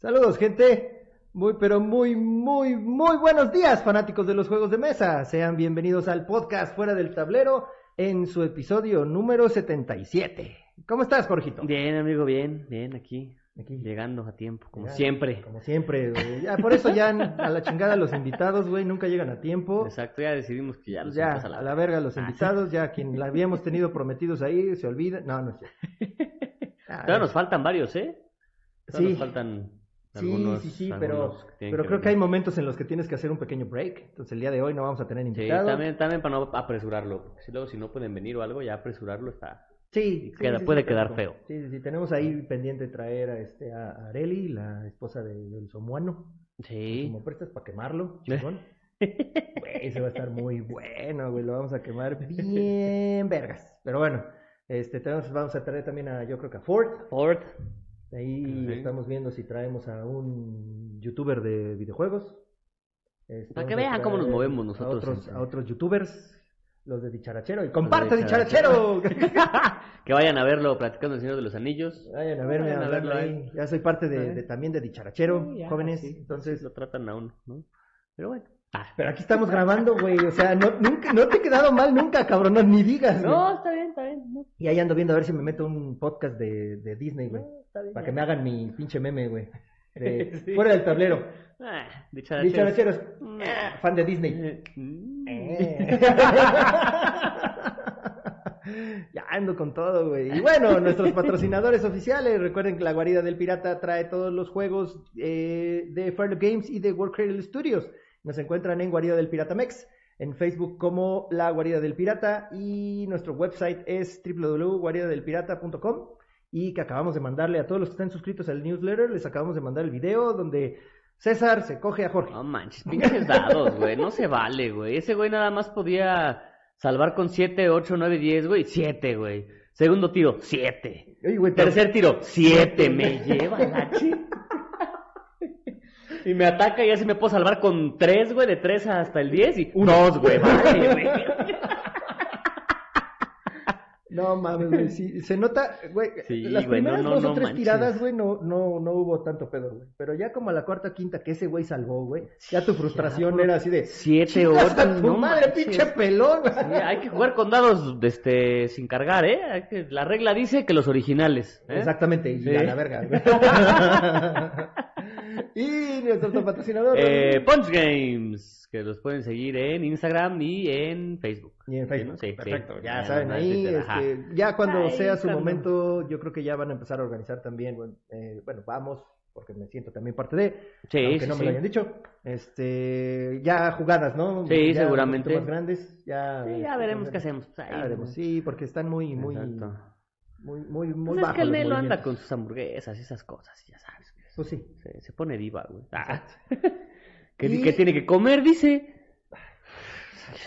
Saludos, gente. Muy, pero muy, muy, muy buenos días, fanáticos de los juegos de mesa. Sean bienvenidos al podcast Fuera del Tablero en su episodio número 77. ¿Cómo estás, Jorgito? Bien, amigo, bien, bien, aquí. Aquí. Llegando a tiempo, como siempre. Como siempre, güey. Ya, por eso ya a la chingada los invitados, güey, nunca llegan a tiempo. Exacto, ya decidimos que ya los Ya, a la verga los Ah, invitados, ya quien la habíamos tenido prometidos ahí, se olvida. No, no es cierto. Ah, nos faltan varios, ¿eh? Sí. nos faltan Sí, algunos. sí, sí, pero, pero creo que hay momentos en los que tienes que hacer un pequeño break. Entonces el día de hoy no vamos a tener Sí, invitados. también, también para no apresurarlo. porque Si luego, si no pueden venir o algo, ya apresurarlo está. Sí, Queda- sí, puede sí, quedar feo. Sí, sí, sí, tenemos ahí pendiente traer a, este, a Areli, la esposa de, del somuano. Sí. Como prestas para quemarlo, chingón. Güey, ese va a estar muy bueno, güey, lo vamos a quemar bien vergas. Pero bueno, este, tenemos, vamos a traer también a, yo creo que a Ford. Ford. Ahí estamos viendo si traemos a un youtuber de videojuegos. Este, Para que vean cómo nos movemos A nosotros otros, a otros youtubers, los de Dicharachero. Y comparte Dicharachero. Dicharachero. Que vayan a verlo platicando el Señor de los Anillos. Vayan a verme Vayan a verlo ahí. Ya soy parte de, de- también de Dicharachero, Sí, ya, jóvenes. sí, Entonces, Lo tratan a uno, ¿no? Pero bueno. Ah. pero aquí estamos grabando, güey. O sea, no, nunca, no te he quedado mal nunca, cabrón. No, ni digas. No, está bien, está bien. No, Y ahí ando viendo a ver si me meto un podcast de, de Disney, güey. No, está bien. Para que me hagan mi pinche meme, güey. De- Sí. Fuera del tablero. Ah, dicharacheros. Dicharacheros. Mm. Ah, fan de Disney. Eh. Eh. ya ando con todo, güey. Y bueno, nuestros patrocinadores oficiales, recuerden que la guarida del pirata trae todos los juegos eh, de Fairloop Games y de World Cradle Studios. Nos encuentran en Guarida del Pirata Mex, en Facebook como La Guarida del Pirata y nuestro website es www.guaridadelpirata.com y que acabamos de mandarle a todos los que están suscritos al newsletter, les acabamos de mandar el video donde César se coge a Jorge. No manches, pinches dados, güey. No se vale, güey. Ese güey nada más podía salvar con 7, 8, 9, 10, güey. 7, güey. Segundo tiro, 7. Oye, güey, pero- Tercer tiro, 7. Me lleva la Y me ataca y así me puedo salvar con 3, güey, de 3 hasta el 10 y 2, güey. Vale, güey. No mames, güey, sí, se nota, güey, Sí, las güey, primeras no, dos o no tres manches. tiradas, güey, no, no, no hubo tanto pedo, güey, pero ya como a la cuarta o quinta que ese güey salvó, güey, ya tu frustración era así de, 7, "Chingas 8, a tu no madre, manches. pinche pelón, güey". Sí, hay que jugar con dados este, sin cargar, ¿eh? Hay que- la regla dice que los originales. ¿eh? Exactamente, y a la verga, güey. y nuestro patrocinador, Eh, Punch Games, que los pueden seguir en Instagram y en Facebook. y en Facebook, Sí, sí. perfecto, ya Ya, saben ahí, este, ya cuando Ay, sea su cuando- momento, yo creo que ya van a empezar a organizar también, güey, eh, bueno, vamos, porque me siento también parte de, Sí, aunque sí, no me sí. lo hayan dicho. Este, ya jugadas, ¿no? Sí, Ya seguramente. más grandes, ya. Sí, ya este, veremos qué hacemos. Pues, ahí, Ya veremos, sí, porque están muy, muy, Exacto. muy, muy, muy Pues es bajos que el Nelo anda con sus hamburguesas y esas cosas, ya sabes. Pues sí. Se, se pone diva, güey. Ah. Y- que tiene que comer, dice.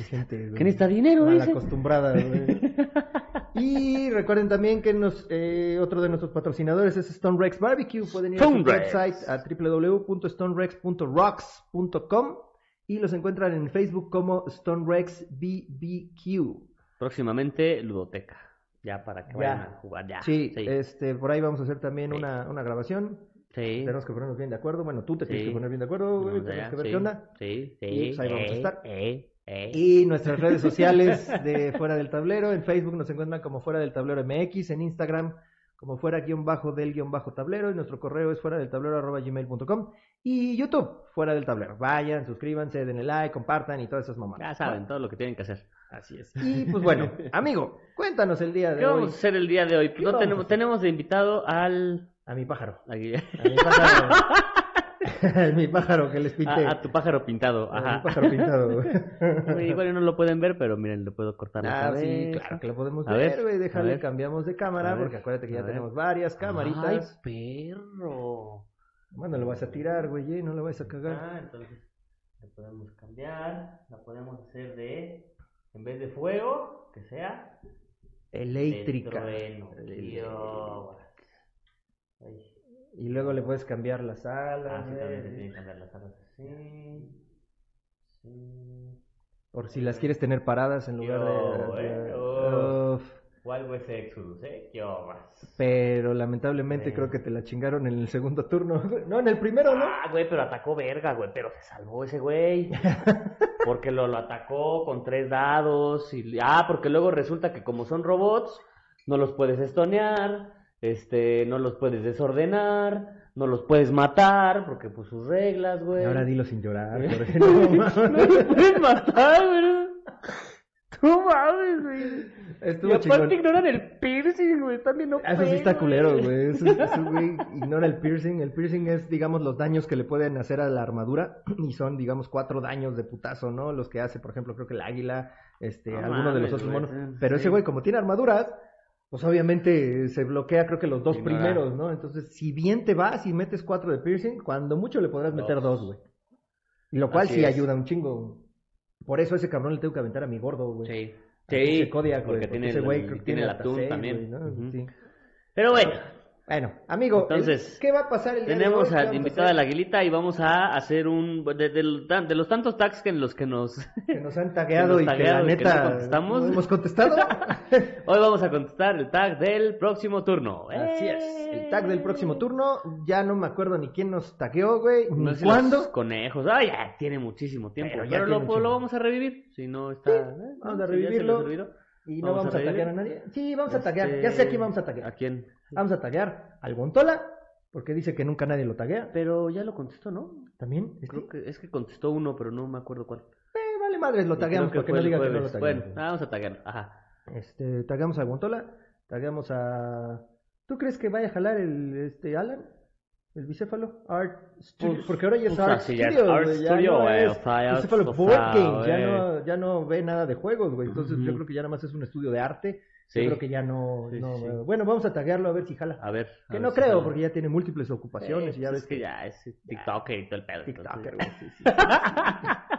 Gente, Que necesita dinero, mal dice. acostumbrada, güey. Y recuerden también que nos, eh, otro de nuestros patrocinadores es Stone Rex Barbecue. Pueden ir a su Stone Rex. website a www.stonerex.rocks.com y los encuentran en Facebook como Stone Rex BBQ. Próximamente, Ludoteca. Ya para que Ya. vayan a jugar, ya. Sí, sí. este, por ahí vamos a hacer también Sí. una, una grabación. Sí. Tenemos que ponernos bien de acuerdo. Bueno, tú te tienes que poner bien de acuerdo, güey. Tenemos que ver sí, qué onda. Sí, sí. Y pues ahí vamos a eh, estar. eh, eh. Y nuestras redes sociales de Fuera del Tablero. En Facebook nos encuentran como Fuera del Tablero MX. En Instagram como fuera guion bajo del guion bajo tablero. Y nuestro correo es fuera del tablero arroba gmail.com. Y YouTube, Fuera del Tablero. Vayan, suscríbanse, denle like, compartan y todas esas mamadas. Ya saben todo lo que tienen que hacer. Así es. Y pues bueno, amigo, cuéntanos el día ¿Qué de hoy vamos a hacer el día de hoy? ¿Qué no tenemos, tenemos de invitado al... a mi pájaro. A mi pájaro. a mi pájaro que les pinté. a, a tu pájaro pintado. A mi Ajá. pájaro pintado. Güey, Igual no lo pueden ver, pero miren, lo puedo cortar Ah, sí, claro que lo podemos A ver, güey. Déjale, cambiamos de cámara, porque acuérdate que ya ver. tenemos varias camaritas. Ay, perro. Bueno, lo vas a tirar, güey, eh, no lo vas a cagar. Ah, entonces la podemos cambiar. La podemos hacer de... En vez de fuego, que sea... Eléctrica. de trueno. El- Tío. Y luego le puedes cambiar las Ah, alas, sí, güey. también se tienen que cambiar las alas así. Sí. Por si las quieres tener paradas en lugar Yo, de. eh, oh. Uf. Wild West Exodus, ¿eh? ¿Qué obras? Pero lamentablemente Sí. creo que te la chingaron en el segundo turno. No, en el primero, ¿no? Ah, güey, pero atacó verga, güey, pero se salvó ese güey. Porque lo, lo atacó con tres dados. Y... Ah, porque luego resulta que como son robots, no los puedes estonear, este, no los puedes desordenar, no los puedes matar, porque pues sus reglas, güey. Ahora dilo sin llorar. Jorge, no mames. no los puedes matar, güey. No mames, güey. Estuvo y aparte chingón. ignoran el piercing, güey. También no Eso sí está culero, güey. Eso, eso, güey, ignora el piercing. El piercing es, digamos, los daños que le pueden hacer a la armadura. Y son, digamos, cuatro daños de putazo, ¿no? Los que hace, por ejemplo, creo que el águila, este, No alguno de los mames, otros monos. sí. Pero ese güey, como tiene armaduras, pues obviamente se bloquea, creo que los dos primeros, ¿no? Entonces, si bien te vas y metes cuatro de piercing, cuando mucho le podrás meter Dos. dos, güey. Y lo cual Así sí es. ayuda un chingo. Por eso a ese cabrón le tengo que aventar a mi gordo, güey. Sí. Sí, Kodiak, porque tiene, ese el- güey creo que tiene el hasta atún seis, también. ¿no? Sí. Pero bueno, Bueno, amigo, Entonces, el- ¿qué va a pasar el día de tenemos hoy? ¿Qué a a la Aguilita y vamos a hacer un... De, de los tantos tags que en los que nos... que nos han tagueado que y que la que neta no contestamos. hemos contestado. Hoy vamos a contestar el tag del próximo turno. Así es. El tag del próximo turno, ya no me acuerdo ni quién nos tagueó, güey, ni No sé si cuándo. los conejos. Ah, ya tiene muchísimo tiempo. Pero lo, chingo. vamos a revivir. Si no está... eh, vamos a revivirlo. Y no Vamos vamos a a taguear a nadie. Sí, vamos a taguear. Este, Ya sé a quién vamos a ¿A taguear. quién? Vamos a taguear al Gontola, porque dice que nunca nadie lo taguea. Pero ya lo contestó, ¿no? También. ¿Este? Creo que es que contestó uno, pero no me acuerdo cuál. Eh, vale madres, lo tagueamos para que no diga que no lo tagueamos. Bueno, ah, vamos a taguearlo. Ajá. Este, tagueamos a Gontola, tagueamos a... ¿Tú crees que vaya a jalar el este Alan? ¿El bicéfalo? Art Studio. Pues- Porque ahora ya es Art Studio, Art ya Studio, no es Bicéfalo Board sea, Games, ya no, ya no ve nada de juegos, güey. Entonces yo creo que ya nada más es un estudio de arte. Sí. Yo creo que ya no... Sí, no sí, sí. Bueno, vamos a taguearlo a ver si jala. A ver. a que ver no si creo, jala. porque ya tiene múltiples ocupaciones y ya pues ves es que ya es TikToker y todo el pedo. TikToker.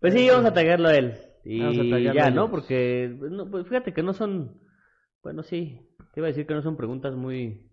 Pues sí, vamos a taguearlo a él. Y Vamos a taguearlo ya. ¿no? Porque, no, pues fíjate que no son, bueno, sí, te iba a decir que no son preguntas muy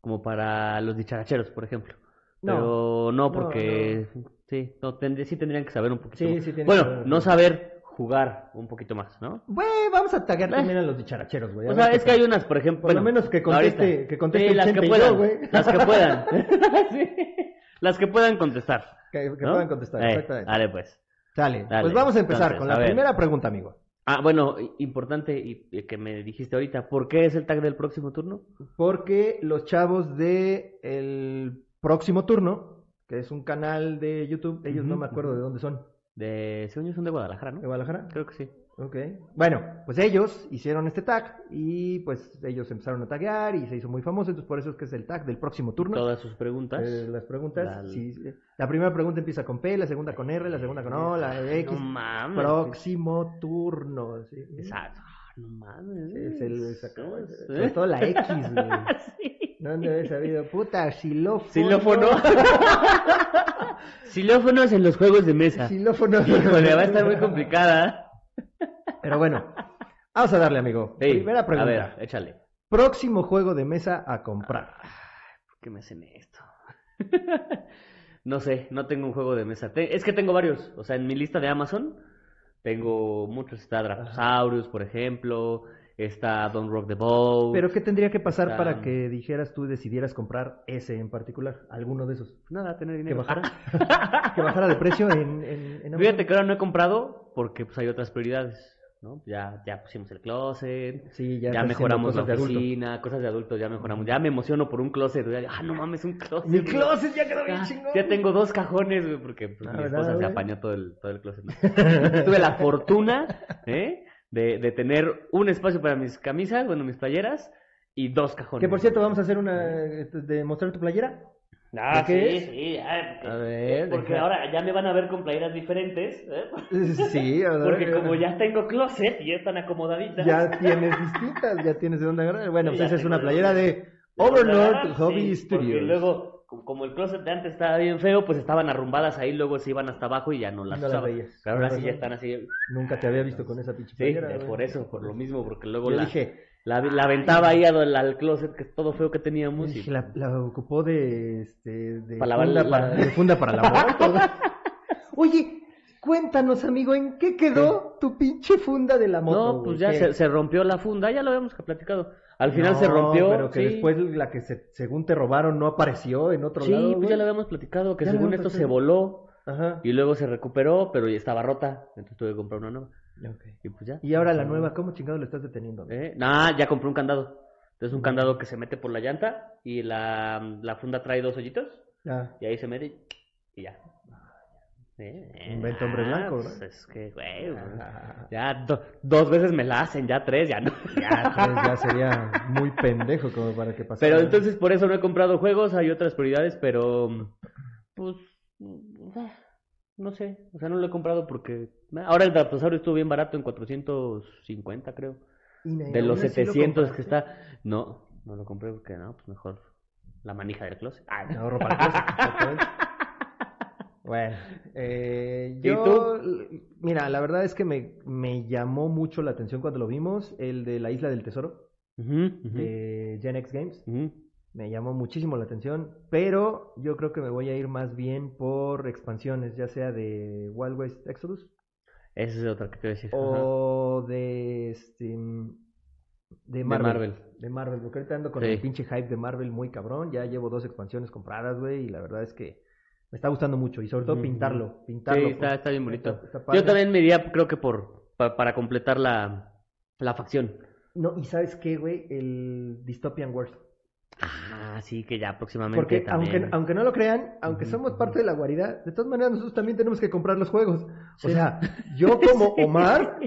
como para los dicharacheros, por ejemplo. Pero no, porque sí, no, tendría- sí tendrían que saber un poquito Sí, sí tienen que Bueno, saber. no saber jugar un poquito más, ¿no? Güey, vamos a taguear Eh. también a los dicharacheros, güey. O sea, es que hay unas, por ejemplo. Por lo menos que conteste- ahorita. que conteste Sí, las que y yo, puedan. güey. Las que puedan. Las que puedan contestar. Que, que ¿no? puedan contestar, Eh, exactamente. Dale, pues. Dale, Dale, pues vamos a empezar entonces, con la primera pregunta, amigo. Ah, bueno, importante y, que me dijiste ahorita, ¿por qué es el tag del próximo turno? Porque los chavos de el próximo turno, que es un canal de YouTube, ellos no me acuerdo de dónde son. De, según yo son de Guadalajara, ¿De ¿no? Guadalajara? Creo que sí. Ok. Bueno, pues ellos hicieron este tag y pues ellos empezaron a taguear y se hizo muy famoso, entonces por eso es que es el tag del próximo turno. Todas sus preguntas. Eh, las preguntas, La- sí, la primera pregunta empieza con P, la segunda con R, la segunda con O, la X. No mames. Próximo turno. sí. Exacto. Ah, No mames. Es el, sacó- ¿Eh? sobre todo la X, güey. Sí. No han de haber sabido, puta, xilófono. Xilófono. Xilófonos en los juegos de mesa. Xilófono. Híjole, va a estar muy complicada. Pero bueno, vamos a darle, amigo. Ey, Primera pregunta. A ver, échale. Próximo juego de mesa a comprar. ¿Por qué me hacen esto? no sé, no tengo un juego de mesa. Es que tengo varios. O sea, en mi lista de Amazon tengo muchos. Está Dracosaurus, por ejemplo. Está Don't Rock the Boat. Pero ¿qué tendría que pasar Está- para que dijeras tú decidieras comprar ese en particular? Alguno de esos. Nada, tener Que dinero. bajara, que bajara de precio en, en, en Amazon. Fíjate que ahora no he comprado porque pues hay otras prioridades. ¿no? Ya, ya pusimos el closet. Sí, ya, Ya, mejoramos la cosas de adulto. oficina, cosas de adultos, ya mejoramos. Ya me emociono por un closet. Ah, no mames, un closet. Mi closet ya quedó bien Ya, chingón. ya tengo dos cajones, güey, porque pues, Ah, mi ¿verdad, esposa se apañó todo el, todo el closet. ¿no? Tuve la fortuna ¿eh? De, de tener un espacio para mis camisas, bueno, mis playeras, y dos cajones. Que por cierto, vamos a hacer una este, de mostrar tu playera. Ah, ¿De qué sí, es? sí, ya, porque, A ver, porque deja- ahora ya me van a ver con playeras diferentes, ¿eh? Sí, a ver, porque como ya tengo closet y están acomodaditas. ya tienes distintas, ya tienes de dónde agarrar. Bueno, pues esa es una playera de de Overlord Hobby sí, Porque Studios. luego, co- como el closet de antes estaba bien feo, pues estaban arrumbadas ahí, luego se iban hasta abajo y ya no las No. Pero ahora sí ya están así. Nunca te había visto con esa pinche Sí, playera. güey. por eso, por lo mismo, porque luego Yo la, dije, la, la aventaba ahí al, al closet, que es todo feo que teníamos. y- dije, la, la ocupó de, este, de, Para funda la- para, de funda para la. Oye, Cuéntanos, amigo, ¿en qué quedó tu pinche funda de la moto? No, güey? pues ya se, se rompió la funda, ya lo habíamos platicado. Al final No, se rompió. Pero que sí. después la que se, según te robaron no apareció en otro Sí, lado. pues güey. ya lo habíamos platicado, que Ya según esto se voló Ajá. y luego se recuperó, pero ya estaba rota. Entonces tuve que comprar una nueva. Y pues ya. Y ahora la nueva, ¿cómo chingado le estás deteniendo? ¿Eh? Nah, ya compré un candado. Entonces un candado que se mete por la llanta y la, la funda trae dos hoyitos Ah, y ahí se mete y ya. Invento hombre ah, blanco, pues ¿no? es que, güey, pues, ah, ya do- dos veces me la hacen, ya tres, ya no. ya, pues, ya sería muy pendejo como para que pasara. Pero entonces por eso no he comprado juegos, hay otras prioridades, pero pues mm, no sé, o sea, no lo he comprado porque ahora el Raptosaurio estuvo bien barato en 450 creo, de los así lo 700 que compraste. está. No, no lo compré porque no, pues mejor la manija del closet. Ah, Me ahorro para el closet, exactamente. Bueno, eh, ¿Y yo, tú? Mira, la verdad es que me, me llamó mucho la atención cuando lo vimos, el de la Isla del Tesoro, de Gen X Games. Me llamó muchísimo la atención, pero yo creo que me voy a ir más bien por expansiones, ya sea de Wild West Exodus Esa es otra que te voy a decir. O de este de Marvel. Marvel. De Marvel, porque ahorita ando con Sí. el pinche hype de Marvel muy cabrón. Ya llevo dos expansiones compradas, güey, y la verdad es que me está gustando mucho. Y sobre todo pintarlo, pintarlo. Sí, está, pues. está bien bonito. Está- está padre. Yo también me iría, creo que por pa- para completar la, la facción. No, y ¿sabes qué, güey? El Dystopian Wars. Ah, sí, que ya próximamente Porque también. aunque, aunque no lo crean, aunque somos parte de la guarida, de todas maneras nosotros también tenemos que comprar los juegos. O sea, yo como Omar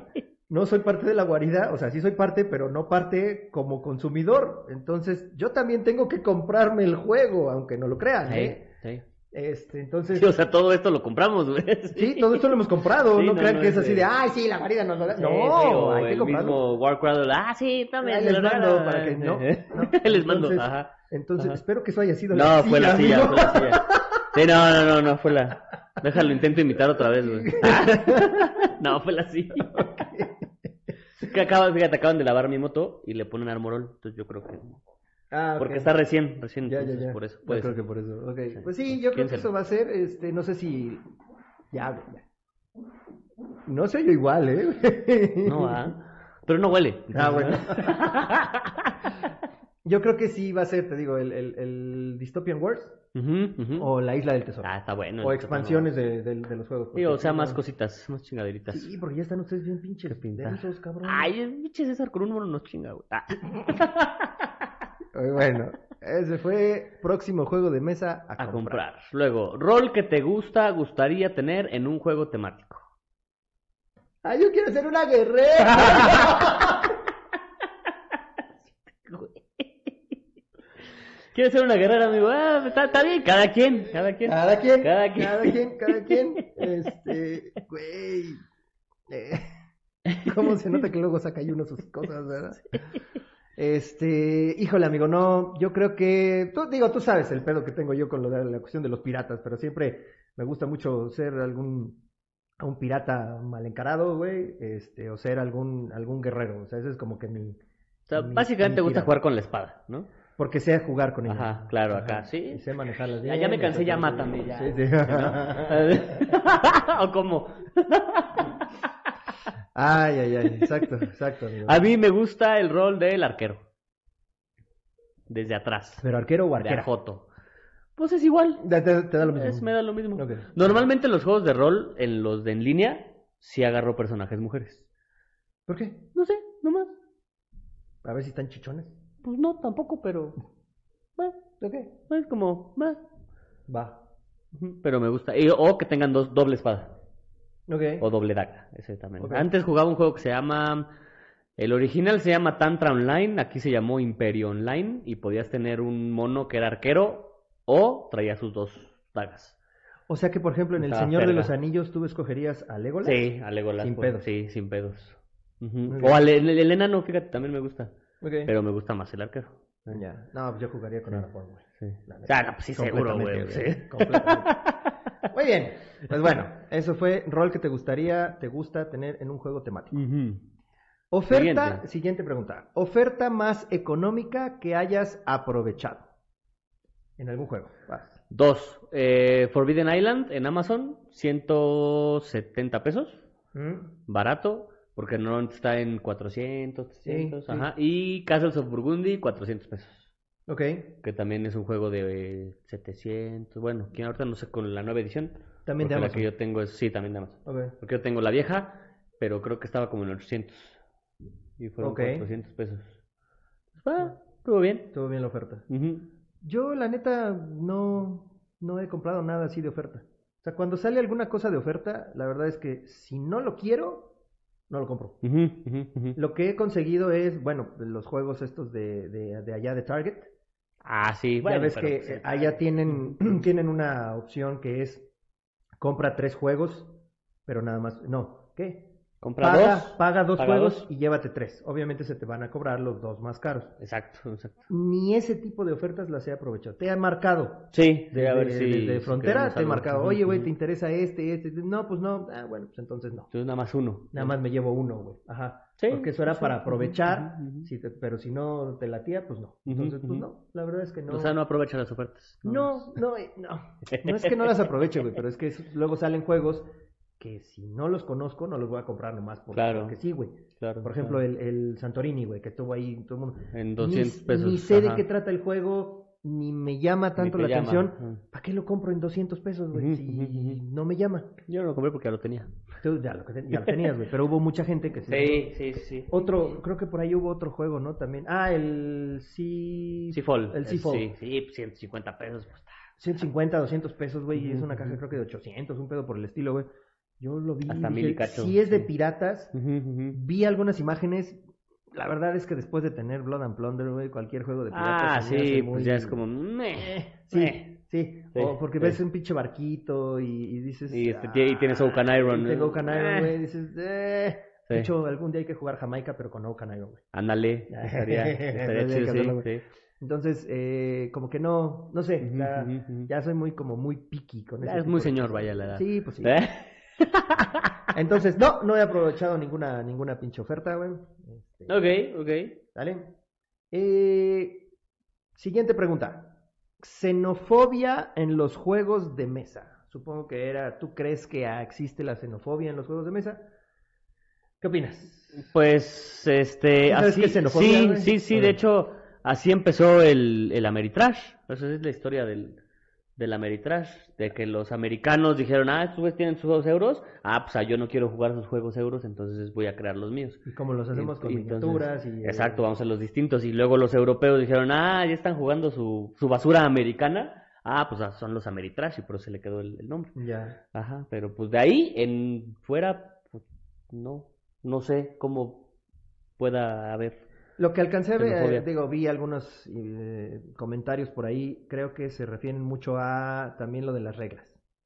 no soy parte de la guarida, o sea, sí soy parte, pero no parte como consumidor. Entonces, yo también tengo que comprarme el juego, aunque no lo crean, Sí, ¿eh? sí. Este, entonces, Sí, o sea, todo esto lo compramos, güey. sí, todo esto lo hemos comprado, Sí, no, no, crean no que es así de- ay, sí, la guarida nos lo da. No, o hay que el comprarlo. mismo Warcraft. Ah, sí, también. Ahí les mando para que- no, no. Les mando, Entonces, ajá. Entonces, Ajá. espero que eso haya sido No, fue la silla, amigo. fue la silla. Sí, no, no, no, no, fue la. Déjalo, intento imitar otra vez, güey. No, fue la silla. Que acaba, fíjate, acaban de lavar mi moto y le ponen armorol. Entonces yo creo que. Ah. Porque está recién, recién. Ya, ya, entonces ya. por eso. Yo puede creo que por eso. Sí. Pues sí, yo creo que eso va a ser, este, no sé si... Ya, ya. No sé yo igual, ¿eh? No, ah. Pero no huele. Ah, bueno. Yo creo que sí va a ser, te digo, el, el, el Dystopian Wars o la Isla del Tesoro. Ah, está bueno. o expansiones de, de- de los juegos. Sí, o sea, más no- cositas, más chingaderitas. Sí, porque ya están ustedes bien pinches densos, cabrón. Ay, el pinche César con un mono nos chinga, güey. Ah. Bueno, ese fue próximo juego de mesa a, A comprar. Luego, rol que te gusta, gustaría tener en un juego temático. ¡Ay, yo quiero ser una guerrera! ¿Quieres ser una guerrera, amigo? Ah, está, está bien, cada quien, cada quien. Cada quien, Cada quien. cada quien, cada quien. Este, güey. eh, ¿Cómo se nota que luego saca ahí uno sus cosas, verdad? Este, híjole, amigo, no, yo creo que, tú, digo, tú sabes el pedo que tengo yo con lo de la cuestión de los piratas, pero siempre me gusta mucho ser algún, un pirata mal encarado, güey, este, o ser algún, algún guerrero, o sea, ese es como que mi, O sea, mi- básicamente te gusta jugar con la espada, ¿no? porque sé jugar con ellos. Ajá, claro, acá, sí. Y sé manejarlas Ya, bien. ya me y cansé, sé ya mátame, ya. Sí, sí. ¿no? ¿O cómo? Ay, ay, ay, exacto, exacto. amigo. A mí me gusta el rol del arquero. Desde atrás. Pero arquero o De arquera. ajoto. Pues es igual. Te, da lo mismo. Es, me da lo mismo. Normalmente en los juegos de rol, en los de en línea, sí agarro personajes mujeres. ¿Por qué? No sé, nomás. A ver si están chichones. Pues no, tampoco, pero. Bueno, Ok. es como. bah. Va. Pero me gusta. Y- o que tengan dos doble espada. O doble daga. Ese también. Antes jugaba un juego que se llama. El original se llama Tantra Online. Aquí se llamó Imperio Online. Y podías tener un mono que era arquero. O traía sus dos dagas. O sea que, por ejemplo, en El Estaba Señor de los Anillos tú escogerías a Legolas. Sí, a Legolas. Sin pues, pedos. Sí, sin pedos. O al el, el enano, fíjate, también me gusta. Pero me gusta más el arquero. Ya. No, pues yo jugaría con Aragorn, güey. Sí. O sea, no, pues sí, seguro, güey. Sí. completamente. Muy bien. Pues bueno, eso fue rol que te gustaría, te gusta tener en un juego temático. Oferta, Siguiente. siguiente pregunta. Oferta más económica que hayas aprovechado en algún juego. Vas. Dos, eh, Forbidden Island en Amazon, 170 pesos, Mm. barato, porque no está en 400, 300, sí. ajá. Y Castles of Burgundy, 400 pesos. Ok, Que también es un juego de eh, 700. Bueno, que ahorita no sé con la nueva edición. También de porque la Amazon. que yo tengo es, sí, también de Amazon. ok. Porque yo tengo la vieja, pero creo que estaba como en 800. Y fueron Ok. 400 pesos. Ah, estuvo bien. Estuvo bien la oferta. Ujú. Yo, la neta, no, no he comprado nada así de oferta. O sea, cuando sale alguna cosa de oferta, la verdad es que si no lo quiero, no lo compro. Ujú, ujú, ujú. Lo que he conseguido es, bueno, los juegos estos de, de, de allá de Target. Ah, sí, ya bueno. ves pero, que eh, allá tienen, tienen una opción que es compra tres juegos, pero nada más. No, ¿qué? Compra paga, dos. paga dos paga juegos dos. y llévate tres. Obviamente se te van a cobrar los dos más caros. Exacto, exacto. Ni ese tipo de ofertas las he aprovechado. Te han marcado. Sí, Desde, a ver si. desde frontera te he marcado, oye, güey. ¿te interesa este, este? No, pues no. Ah, bueno, pues entonces no. Entonces nada más uno. Nada más me llevo uno, güey. Ajá. Sí, Porque eso era sí, para aprovechar, si te- pero si no te latía, pues no. Entonces, pues no. La verdad es que no. O sea, no aprovecha las ofertas. No, no, no. No es que no las aproveche, güey, pero es que es- luego salen juegos que si no los conozco, no los voy a comprar nomás Claro. porque sí, güey. Claro. Por ejemplo, claro. el, el Santorini, güey, que estuvo ahí todo el mundo. En 200 ni, pesos. Ni sé de qué trata el juego, ni me llama tanto la llama, atención. ¿Para qué lo compro en 200 pesos, güey? Si no me llama. Yo no lo compré porque ya lo tenía. Tú ya lo, ya lo tenías, güey, pero hubo mucha gente que Sí, sí, sí. Otro, creo que por ahí hubo otro juego, ¿no? También. Ah, el Sea... Seafall. El Seafall. Sí, sí, pues, 150 pesos. Pues, está. 150, 200 pesos, güey, y es una caja creo que de 800, un pedo por el estilo, güey. Yo lo vi. Hasta mil y cacho, Si es de sí. piratas, vi algunas imágenes. La verdad es que después de tener Blood and Plunder, güey, cualquier juego de piratas. Ah, sí, muy- pues ya es como. meh, Eh, sí, meh. sí, Sí, O porque sí. ves un pinche barquito y, y dices. Y este, tie- y tienes Oaken Iron, Y tengo ¿no? Oaken Iron, Eh. güey. Dices, eh. Sí. De hecho, algún día hay que jugar Jamaica, pero con Oaken Iron, güey. Ándale. Estaría, estaría chido, hacerlo, sí. Entonces, eh, como que no, no sé, ya, soy muy como muy picky con ese es muy señor, vaya la edad. Sí, pues sí. ¿Eh? Entonces, no, no he aprovechado ninguna, ninguna pinche oferta, güey. Ok, ok. ¿Vale? Eh, siguiente pregunta. Xenofobia en los juegos de mesa. Supongo que era, ¿tú crees que existe la xenofobia en los juegos de mesa? ¿Qué opinas? Pues, este, ¿Sí sabes así, qué es xenofobia, sí, güey? sí, sí, de hecho, así empezó el, el Ameritrash. Esa es la historia del, del Ameritrash, de que los americanos dijeron, ah, estos tienen sus juegos euros, ah, pues ah, yo no quiero jugar sus juegos euros, entonces voy a crear los míos. Y cómo los hacemos con Y miniaturas y... Exacto, vamos a los distintos. Y luego los europeos dijeron, ah, ya están jugando su, su basura americana. Ah, pues ah, son los Ameritrash y por eso se le quedó el, el nombre. Ya. Ajá, pero pues de ahí en fuera, pues, no, no sé cómo pueda haber. Lo que alcancé eh, digo, vi algunos eh, comentarios por ahí, creo que se refieren mucho a también lo de las reglas,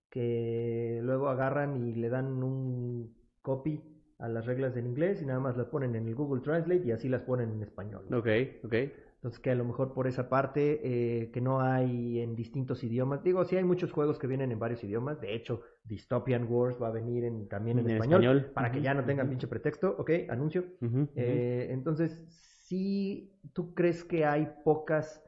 que luego agarran y le dan un copy a las reglas en inglés y nada más las ponen en el Google Translate y así las ponen en español. ¿no? Ok, ok. Entonces que a lo mejor por esa parte eh, que no hay en distintos idiomas, digo, sí hay muchos juegos que vienen en varios idiomas, de hecho Dystopian Wars va a venir en- también en, En español, español. para que ya no tengan pinche pretexto, ok, anuncio. Ujú. Eh, entonces, sí, ¿tú crees que hay pocas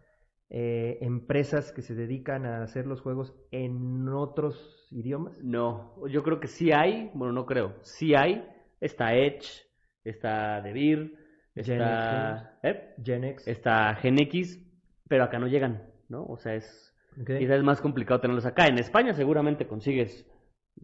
eh, empresas que se dedican a hacer los juegos en otros idiomas? No, yo creo que sí hay, bueno, no creo, sí hay. Está Edge, está Devir, está, ¿eh? Genex. está GenX, pero acá no llegan, ¿no? O sea, es ok. quizás es más complicado tenerlos acá. En España seguramente consigues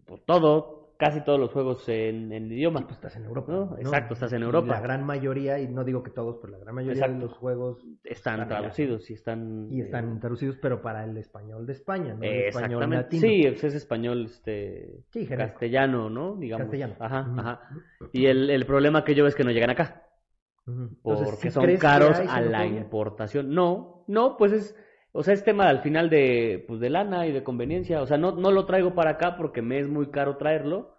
pues, todo, casi todos los juegos en, en idioma. Sí, pues estás en Europa. ¿no? Exacto, estás en Europa. La gran mayoría, y no digo que todos, pero la gran mayoría Exacto. de los juegos están están allá. traducidos y están... y están eh, traducidos, pero para el español de España, no el español latino. Sí, pues es español este Sí, castellano, ¿no? Digamos. Castellano. Ajá, ajá. Y el, el problema que yo veo es que no llegan acá. Ujú. Entonces, Porque ¿sí son caros a la importación. No, no, pues es, o sea, es tema al final de, pues de lana y de conveniencia. O sea, no, no lo traigo para acá porque me es muy caro traerlo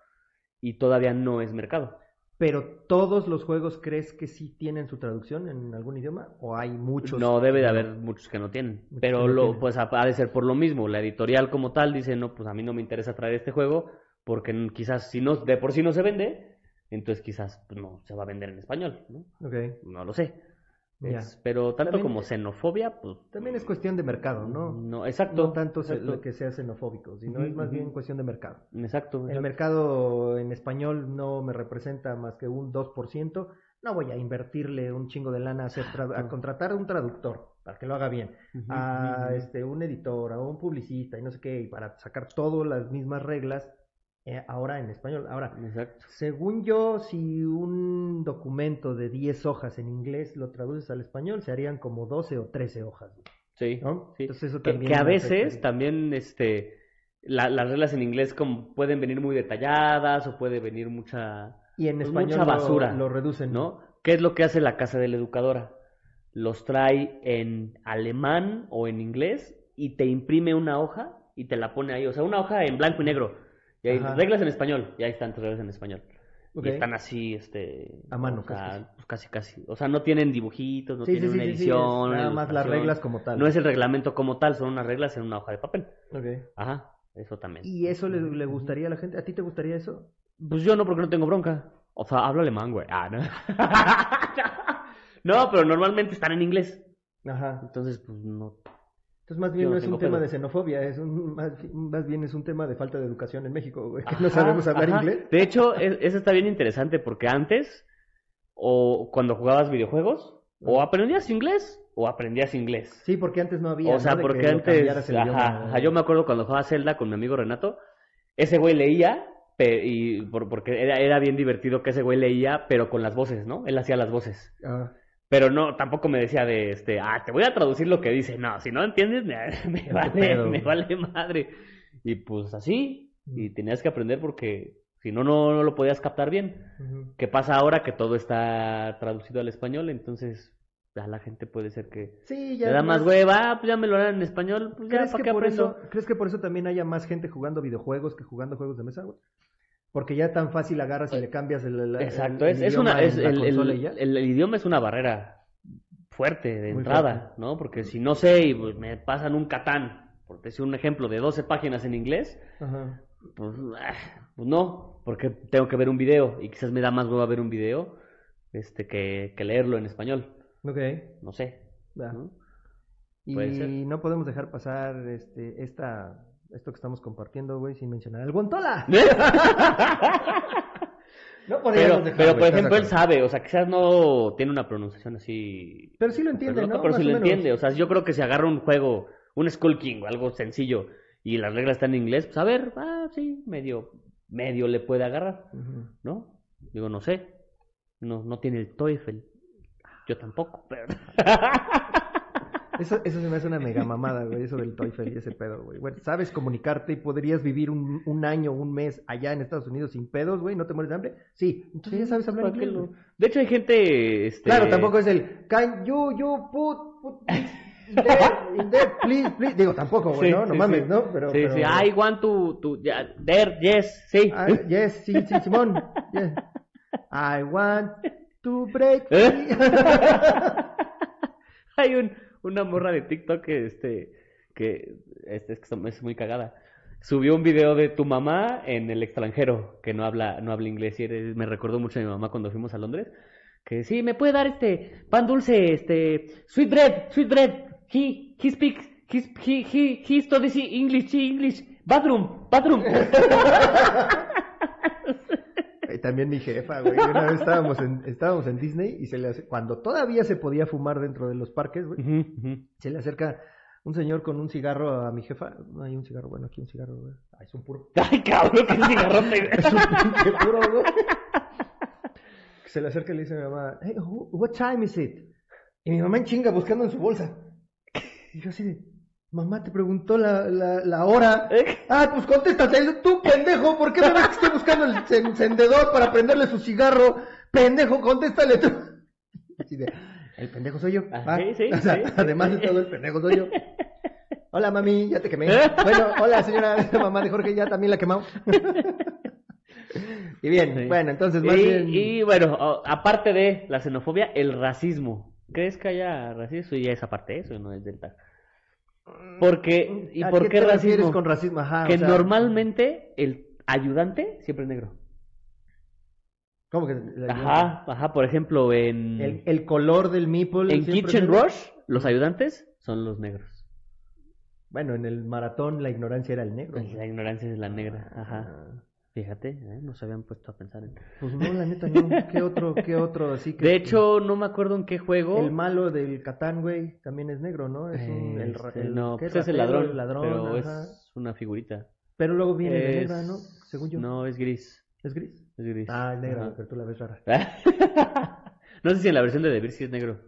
y todavía no es mercado. Pero todos los juegos crees que sí tienen su traducción en algún idioma o hay muchos. No, debe de haber muchos que no tienen. Muchos Pero no lo, tienen. pues ha, ha de ser por lo mismo. La editorial como tal dice, no, pues a mí no me interesa traer este juego porque quizás si no, de por sí no se vende, entonces quizás pues, no se va a vender en español, ¿no? Ok. No lo sé. Es- pero tanto También- como xenofobia, pues También es cuestión de mercado, ¿no? no, exacto. No tanto exacto. lo que sea xenofóbico, sino Ujú, es más bien cuestión de mercado. Exacto. El exacto. mercado en español no me representa más que un 2%. No voy a invertirle un chingo de lana a, hacer a contratar a un traductor para que lo haga bien, a este, un editor, a un publicista y no sé qué, y para sacar todas las mismas reglas eh, ahora en español. Ahora, Exacto. según yo, si un documento de 10 hojas en inglés lo traduces al español, se harían como 12 o 13 hojas. Sí. ¿no? sí. Entonces eso también que a veces también este la- las reglas en inglés como pueden venir muy detalladas o puede venir mucha Y en pues, español mucha lo- basura, lo, reducen. ¿no? ¿Qué es lo que hace la casa de la educadora? Los trae en alemán o en inglés y te imprime una hoja y te la pone ahí, o sea, una hoja en blanco y negro. Y hay Ajá. reglas en español, y ahí están tus reglas en español. Y están así, este... A mano, o casi, casi. pues casi, casi. O sea, no tienen dibujitos, no Sí, tienen sí, una sí, edición. nada más las reglas como tal. No es el reglamento como tal, son unas reglas en una hoja de papel. Ok. Ajá, eso también. ¿Y eso le, le gustaría a la gente? ¿A ti te gustaría eso? Pues yo no, porque no tengo bronca. O sea, hablo alemán, güey. Ah, no. no, pero normalmente están en inglés. Ajá. Entonces, pues no. Entonces más bien no no es un tema pedo. de xenofobia, es un, más, más bien es un tema de falta de educación en México, güey, que Ajá, no sabemos hablar ajá. inglés. De hecho, es- eso está bien interesante porque antes, o cuando jugabas videojuegos, o aprendías inglés o aprendías inglés. Sí, porque antes no había. O sea, porque antes, el ajá, idioma. yo me acuerdo cuando jugaba Zelda con mi amigo Renato, ese güey leía, y por- porque era, era bien divertido que ese güey leía, pero con las voces, ¿no? Él hacía las voces. Ah, Pero no, tampoco me decía de este, ah, te voy a traducir lo que dice. No, si no entiendes, me, vale, me vale madre. Y pues así, y tenías que aprender porque si no, no, no lo podías captar bien. ¿Qué pasa ahora que todo está traducido al español? Entonces, a la gente puede ser que Sí, ya. le da más hueva, ah, pues ya me lo harán en español, pues ya, ¿Crees ¿para que, qué por aprendo? eso, ¿Crees que por eso también haya más gente jugando videojuegos que jugando juegos de mesa, güey? Porque ya tan fácil agarras y le cambias el, el- Exacto, el es, es idioma una, es el, el- el- el idioma es una barrera fuerte de Muy entrada, fuerte. ¿no? Porque si no sé y pues, me pasan un catán, por decir un ejemplo, de 12 páginas en inglés, Ajá. pues, ah, pues no, porque tengo que ver un video y quizás me da más hueva ver un video este, que, que leerlo en español, Ok. no sé. Y Puede ser. no podemos dejar pasar este, esta, esto que estamos compartiendo, güey, sin mencionar al Guantola. No podríamos Pero, dejar, pero por ¿estás de ejemplo, él sabe, o sea, quizás no tiene una pronunciación así Pero sí lo entiende, ¿no? pero Más o lo menos. entiende, o sea, yo creo que si agarra un juego, un Skull King o algo sencillo y las reglas están en inglés, pues a ver, ah, sí, medio, medio le puede agarrar. ¿no? Digo, no sé, no, no tiene el TOEFL, yo tampoco, pero... Eso, eso se me hace una mega mamada, güey, eso del TOEFL y ese pedo, güey. Bueno, sabes comunicarte y podrías vivir un, un año, un mes allá en Estados Unidos sin pedos, güey, no te mueres de hambre. Sí, entonces ya sabes hablar ¿Para qué inglés. lo-. De hecho hay gente, este... Claro, tampoco es el can you, you put, put in there, in there, please, please. Digo, tampoco, güey, Sí, ¿no? No sí, mames, sí. ¿no? Pero, sí, pero... sí, I want to, to, yeah, there, yes, sí. Ah, yes, sí, sí, Simón. yes. I want to break ¿Eh? free. Hay un, una morra de TikTok que, este, que, este, es, que es muy cagada. Subió un video de tu mamá en el extranjero, que no habla, no habla inglés, y eres- me recordó mucho a mi mamá cuando fuimos a Londres, que sí, me puede dar este pan dulce, este, sweet bread, sweet bread, he, he speaks, he, he, he, he studies English, English, bathroom, bathroom. También mi jefa, güey. Una vez estábamos en, estábamos en Disney y se le hace, cuando todavía se podía fumar dentro de los parques, güey, se le acerca un señor con un cigarro a mi jefa. No hay un cigarro, bueno, aquí un cigarro, güey. Ay, es un puro. Ay, cabrón, qué cigarrote. Es un pinche puro, güey. Se le acerca y le dice a mi mamá, hey, who- what time is it? Y mi mamá en chinga buscando en su bolsa. Y yo así de, mamá te preguntó la, la, la hora. Ah, pues contéstate, tú pendejo, ¿por qué me ves que estoy buscando el ce- encendedor para prenderle su cigarro? Pendejo, contéstale tú. De, el pendejo soy yo. Ah, ¿va? sí, sí, O sea, sí. Además de todo, el pendejo soy yo. Hola, mami, ya te quemé. Bueno, hola, señora mamá de Jorge, ya también la quemamos. Y bien, bueno, entonces más y, bien... y, bueno, aparte de la xenofobia, el racismo. ¿Crees que haya racismo? Eso ya es aparte, eso no es del tag. Porque, ¿y ¿A por qué te racismo? con racismo? Ajá, que o sea, normalmente el ayudante siempre es negro. ¿Cómo que? Ajá, ajá, por ejemplo, en, El, el color del meeple. en Kitchen. Rush, los ayudantes son los negros. Bueno, en el maratón la ignorancia era el negro. La ignorancia es la negra, ajá. Fíjate, ¿eh? no se habían puesto a pensar en... Pues no, la neta no. ¿Qué otro, qué otro así que... De hecho, no me acuerdo en qué juego. El malo del Catán, güey, también es negro, ¿no? Es un, el, Este, el- no, pues es el ladrón, el ladrón, pero ajá. es una figurita. Pero luego viene de Es- negra, ¿no? Según yo. No, es gris. ¿Es gris? Es gris. Ah, es negra, pero tú la ves rara. no sé si en la versión de Bear sí es negro.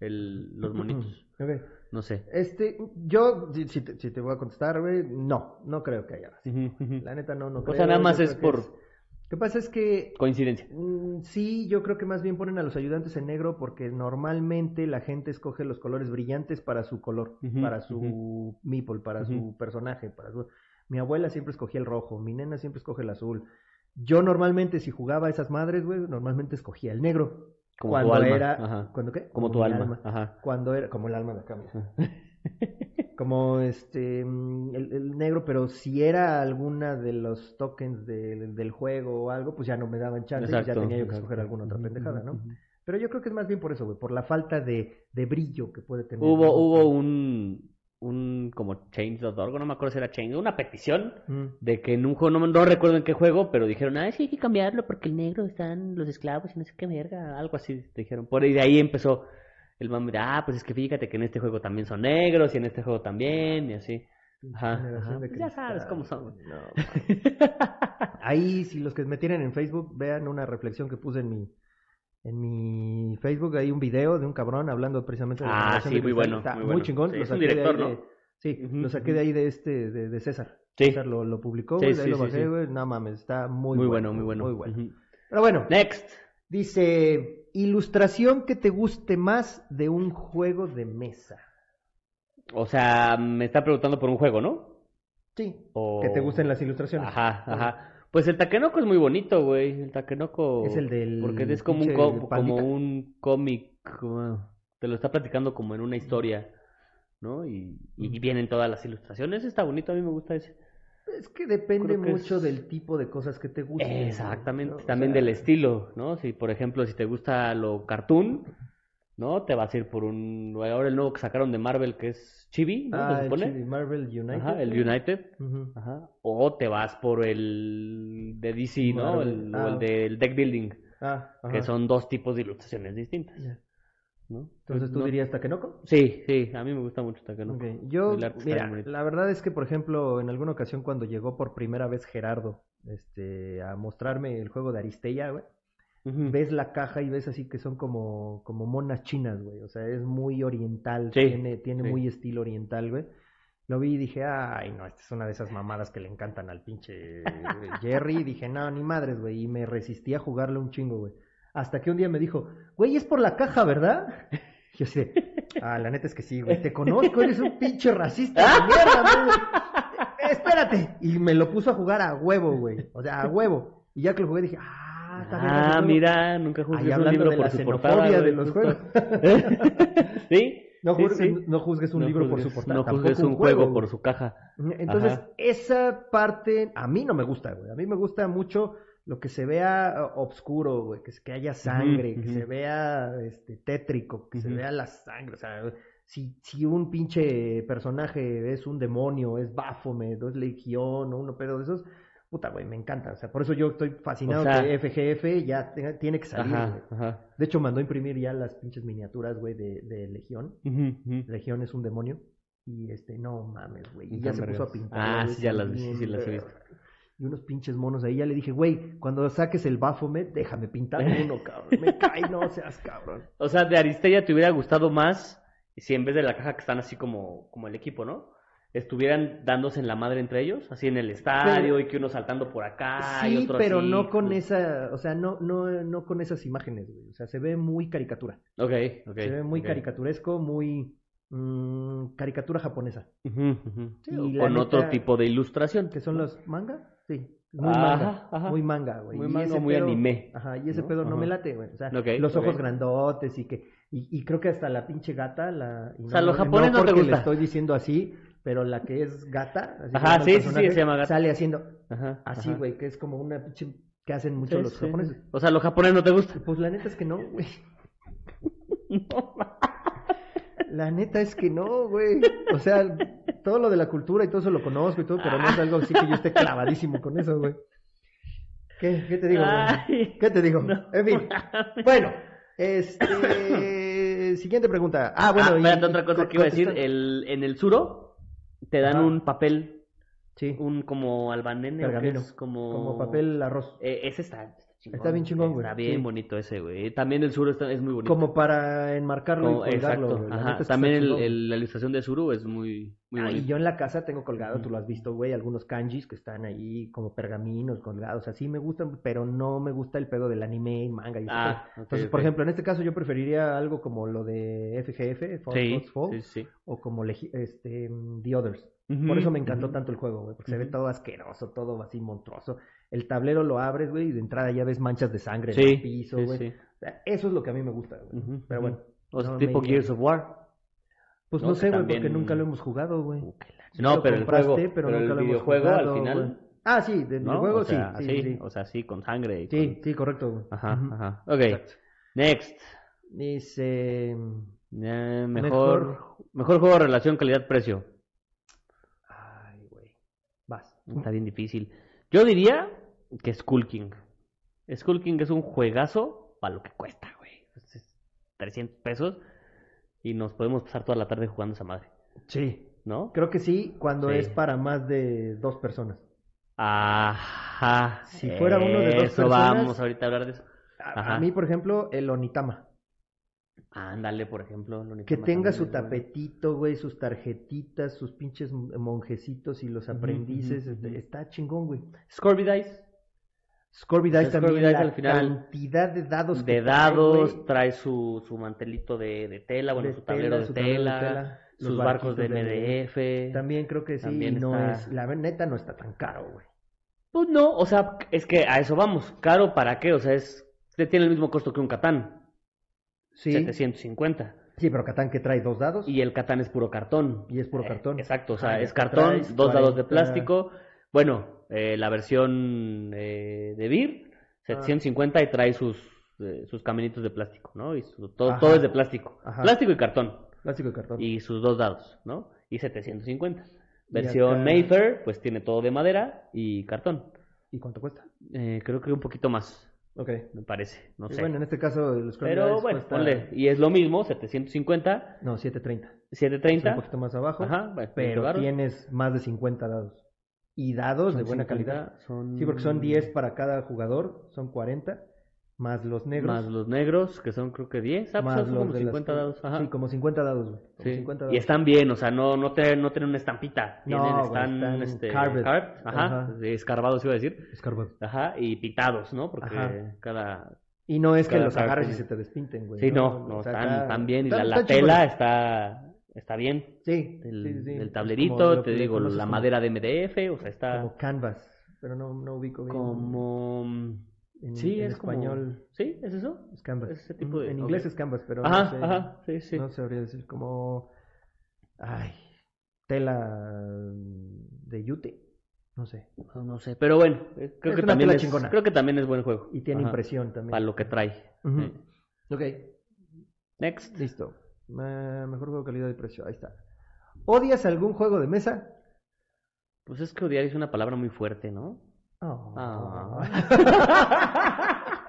El, los monitos. Ok. No sé. Este, yo, si, si te, si te voy a contestar, güey, no, no creo que haya. La neta no, no O creo. sea, nada más es por- Lo que pasa es que Coincidencia. Mm, Sí, yo creo que más bien ponen a los ayudantes en negro porque normalmente la gente escoge los colores brillantes para su color, para su meeple, para su personaje, para su... Mi abuela siempre escogía el rojo, mi nena siempre escoge el azul. Yo normalmente si jugaba a esas madres, güey, normalmente escogía el negro. Como cuando tu alma. era Ajá. ¿Cuándo qué? Como tu mi alma. Ajá. Cuando era como el alma de acá, mira. como este mm, el, el negro, pero si era alguna de los tokens del, del juego o algo, pues ya no me daban chance, y ya tenía yo que escoger alguna otra pendejada, ¿no? Pero yo creo que es más bien por eso, güey, por la falta de, de brillo que puede tener. Hubo, hubo un, un como change.org, no me acuerdo si era change, una petición Mm. de que en un juego, no, no recuerdo en qué juego, pero dijeron, ah, sí hay que cambiarlo porque el negro están los esclavos y no sé qué verga, algo así dijeron. Por ahí de ahí empezó el mame de, ah, pues es que fíjate que en este juego también son negros y en este juego también y así. Ajá, ajá. Pues ya sabes cómo son. no, Ahí, si los que me tienen en Facebook, vean una reflexión que puse en mi, en mi Facebook, hay un video de un cabrón hablando precisamente de la Ah, sí, de muy bueno, Está muy muy, bueno. chingón. Sí, lo es un saqué de director, ahí ¿no? de- sí, lo saqué de ahí de este, de, de César. Sí. César lo, lo publicó, Sí, de ahí sí, lo bajé, güey. No mames, está muy, Muy bueno, muy bueno. Muy bueno. Pero bueno, Next. dice, ilustración que te guste más de un juego de mesa. O sea, me está preguntando por un juego, ¿no? Sí, O... que te gusten las ilustraciones. Ajá, ajá. Pues el Takenoko es muy bonito, güey. El Takenoko. Es el del Porque es como un, co- como un cómic. como- Te lo está platicando como en una historia, ¿no? Y, y vienen todas las ilustraciones. Está bonito, a mí me gusta ese. Es que depende que mucho es- del tipo de cosas que te gusten. Exactamente. ¿no? O También sea, del estilo, ¿no? Si, por ejemplo, si te gusta lo cartoon, ¿no? Te vas a ir por un. Ahora el nuevo que sacaron de Marvel que es Chibi, ¿no? Ah, Se el supone. Chibi, Marvel United. Ajá, el. United. Ajá. O te vas por el de DC, ¿no? Marvel, El, o ah. el del deck building, Ah, que ajá. son dos tipos de ilustraciones distintas. ¿no? Entonces tú No- dirías Takenoko. Sí, sí, a mí me gusta mucho Takenoko. Ok, Yo, mira, la verdad es que, por ejemplo, en alguna ocasión cuando llegó por primera vez Gerardo este, a mostrarme el juego de Aristella, güey, Ves la caja y ves así que son como, como monas chinas, güey. O sea, es muy oriental, Sí, tiene, tiene sí. muy estilo oriental, güey. Lo vi y dije, ay, no, esta es una de esas mamadas que le encantan al pinche Jerry. Y dije, no, ni madres, güey. Y me resistí a jugarle un chingo, güey. Hasta que un día me dijo, güey, es por la caja, ¿verdad? Y yo así, ah, la neta es que sí, güey. Te conozco, eres un pinche racista de mierda, güey. Espérate. Y me lo puso a jugar a huevo, güey. O sea, a huevo. Y ya que lo jugué dije, ah, Ah, bien". mira, nunca juzgues un libro de por la su portada. de los juegos. ¿Sí? No juzgues, sí. no juzgues un No libro por su portada. No juzgues un juego por su caja. Entonces, Ajá. esa parte a mí no me gusta, güey. A mí me gusta mucho lo que se vea uh, obscuro, güey. Que, que haya sangre, que se vea este, tétrico, que se vea la sangre. O sea, si, si un pinche personaje es un demonio, es Baphomet, o es Legión, o uno pedo de esos, puta, güey, me encanta. O sea, por eso yo estoy fascinado O sea- que FGF ya tenga- tiene que salir, güey. Ajá, ajá. De hecho, mandó a imprimir ya las pinches miniaturas, güey, de, de Legión. Legión es un demonio. Y este, no mames, güey. Y ya se puso a pintar. Ah, sí, ya las vi, sí, las he visto. Y unos pinches monos ahí. Ya le dije, güey, cuando saques el Baphomet, déjame pintar uno, cabrón. Me cae, no seas cabrón. O sea, de Aristella te hubiera gustado más si en vez de la caja que están así como, como el equipo, ¿no? Estuvieran dándose en la madre entre ellos, así en el estadio, Pero- y que uno saltando por acá y Sí, otro pero así, no con pues. esa, o sea, no, no, no con esas imágenes, güey. O sea, se ve muy caricatura. Ok, ok. se ve muy caricaturesco, muy mm, caricatura japonesa. Sí, Y la con otro neta- tipo de ilustración. Que son los manga, sí. Muy Ajá, manga, ajá. muy manga, güey. Muy Y manga, ese muy pedo- anime, Ajá, y ese ¿no? pedo no Ajá. me late, güey. O sea, los ojos grandotes y que y, y creo que hasta la pinche gata, la y O sea, no- lo japonés no te porque le gusta. estoy diciendo así, pero la que es gata, así Ajá, sí, sí, se llama gata. Sale haciendo Ajá, así, güey, que es como una pinche que hacen mucho Sí, los sí. japoneses. O sea, los japoneses no te gusta. Pues la neta es que no, güey. La neta es que no, güey. O sea, todo lo de la cultura y todo eso lo conozco y todo, pero no es algo así que yo esté clavadísimo con eso, güey. ¿Qué, qué te digo, güey? ¿Qué te digo? no. En fin. Bueno, este. Siguiente pregunta. Ah, bueno. Ah, y- otra cosa co- que iba a decir. El, en el suro te dan un papel, Sí, un como albanene, que es como... como papel arroz. Eh, ese está chingón. Está bien chingón, güey. Está bien Sí. bonito ese, güey. También el suro está, es muy bonito. Como para enmarcarlo Como- y colgarlo. exacto. Ajá. También el, el- la ilustración de Suru es muy, muy Ah, y yo en la casa tengo colgado, tú lo has visto, güey, algunos kanjis que están ahí como pergaminos colgados, así me gustan, pero no me gusta el pedo del anime y manga y. Ah, Entonces, por ejemplo, en este caso yo preferiría algo como lo de FGF, Fall, Sí, Fall, sí, o como este, mm, The Others. Por eso me encantó tanto el juego, güey, porque se ve todo asqueroso, todo así monstruoso. El tablero lo abres, güey, y de entrada ya ves manchas de sangre en el piso, güey. sí. O sea, eso es lo que a mí me gusta, güey. Pero bueno. O sea, no tipo me- Gears of War. Pues No, sé, güey, porque nunca lo hemos jugado, güey. Sí No, lo pero el juego, pero pero nunca el lo hemos jugado, al final. Ah, sí, del ¿no? videojuego o sea, sí, así, sí, sí. o sea, sí, con sangre y Sí, con- sí, correcto, güey. Ajá, ajá. Ok, Exacto. next. Dice... Eh, mejor, Mejor- mejor juego relación calidad-precio. Ay, güey. Vas. Está bien difícil. Yo diría que Skull King. Skull King es un juegazo para lo que cuesta, güey. Es- es 300 pesos y nos podemos pasar toda la tarde jugando esa madre, Sí. ¿no? Creo que sí, cuando Sí. es para más de dos personas. Ajá. Si fuera uno de dos Eso personas- vamos ahorita a hablar de eso. A, Ajá. a mí, por ejemplo, el Onitama. Ándale, por ejemplo. lo Que Onitama tenga también su tapetito, güey, sus tarjetitas, sus pinches monjecitos y los aprendices. este, Está chingón, güey. Scorby Dice. Scorby Dice también, Dice la al final- cantidad de dados que De trae, dados, trae su, su mantelito de, de tela, bueno, de su tablero de su tablero de tela, sus barcos de MDF. También creo que sí, También no está- es, la neta no está tan caro, güey. Pues no, o sea, es que a eso vamos. ¿Caro para qué? O sea, es tiene el mismo costo que un Catán, Sí, 750. sí, pero Catán que trae dos dados. Y el Catán es puro cartón. Y es puro Eh, cartón. exacto, o sea, Ah, es cartón, dos dados de 40. plástico. Bueno, eh, la versión eh, de Vir, Ah. 750 y trae sus, eh, sus caminitos de plástico, ¿no? Y su- todo, Ajá. todo es de plástico. Ajá. Plástico y cartón. Plástico de cartón. Y sus dos dados, ¿no? Y 750. Y Versión acá- Mayfair, pues tiene todo de madera y cartón. ¿Y cuánto cuesta? Eh, creo que un poquito más, Ok. me parece, no Y sé. bueno, en este caso los Pero bueno, cuesta- ponle. Y es lo mismo, 750, No, 730. Es 730. un poquito más abajo. Ajá, bueno, pero tienes más de 50 dados. Y dados de Son buena 50, calidad. Son... Sí, porque son 10 para cada jugador, son 40. Más los negros. Más los negros, que son creo que 10. Ah, pues más son los como de las- 50 dados. Ajá. Sí, como 50 dados, güey. Sí, 50 Y dados. están bien, o sea, no, no, te, no tienen una estampita. No, Tienen, güey, están, están este, carved. carved, ajá, Ajá. escarbados iba a decir. Escarbot. Ajá, y pitados, ¿no? Porque Ajá. cada... Y no es que los agarres y se te despinten, güey. Sí, no, no, O sea, están, acá- están bien. Y la, la tela está, está bien. Sí, Es tablerito, como te digo, la como- madera de MDF, o sea, está Como canvas, pero no, no ubico bien. como... En, sí, en es como- español Sí, ¿es eso? es canvas. es ese tipo de- En inglés es canvas, pero Ajá, no sé, ajá, sí, sí. no sabría decir como... Ay, tela de yute, no sé. No, no sé, pero bueno, eh, creo Es que también es, creo que también es buen juego. Y tiene Ajá, impresión también. Para lo que trae. Sí. Ok, Next. listo. Mejor juego calidad y precio, ahí está. ¿Odias algún juego de mesa? Pues es que odiar es una palabra muy fuerte, ¿no? Oh. Ah.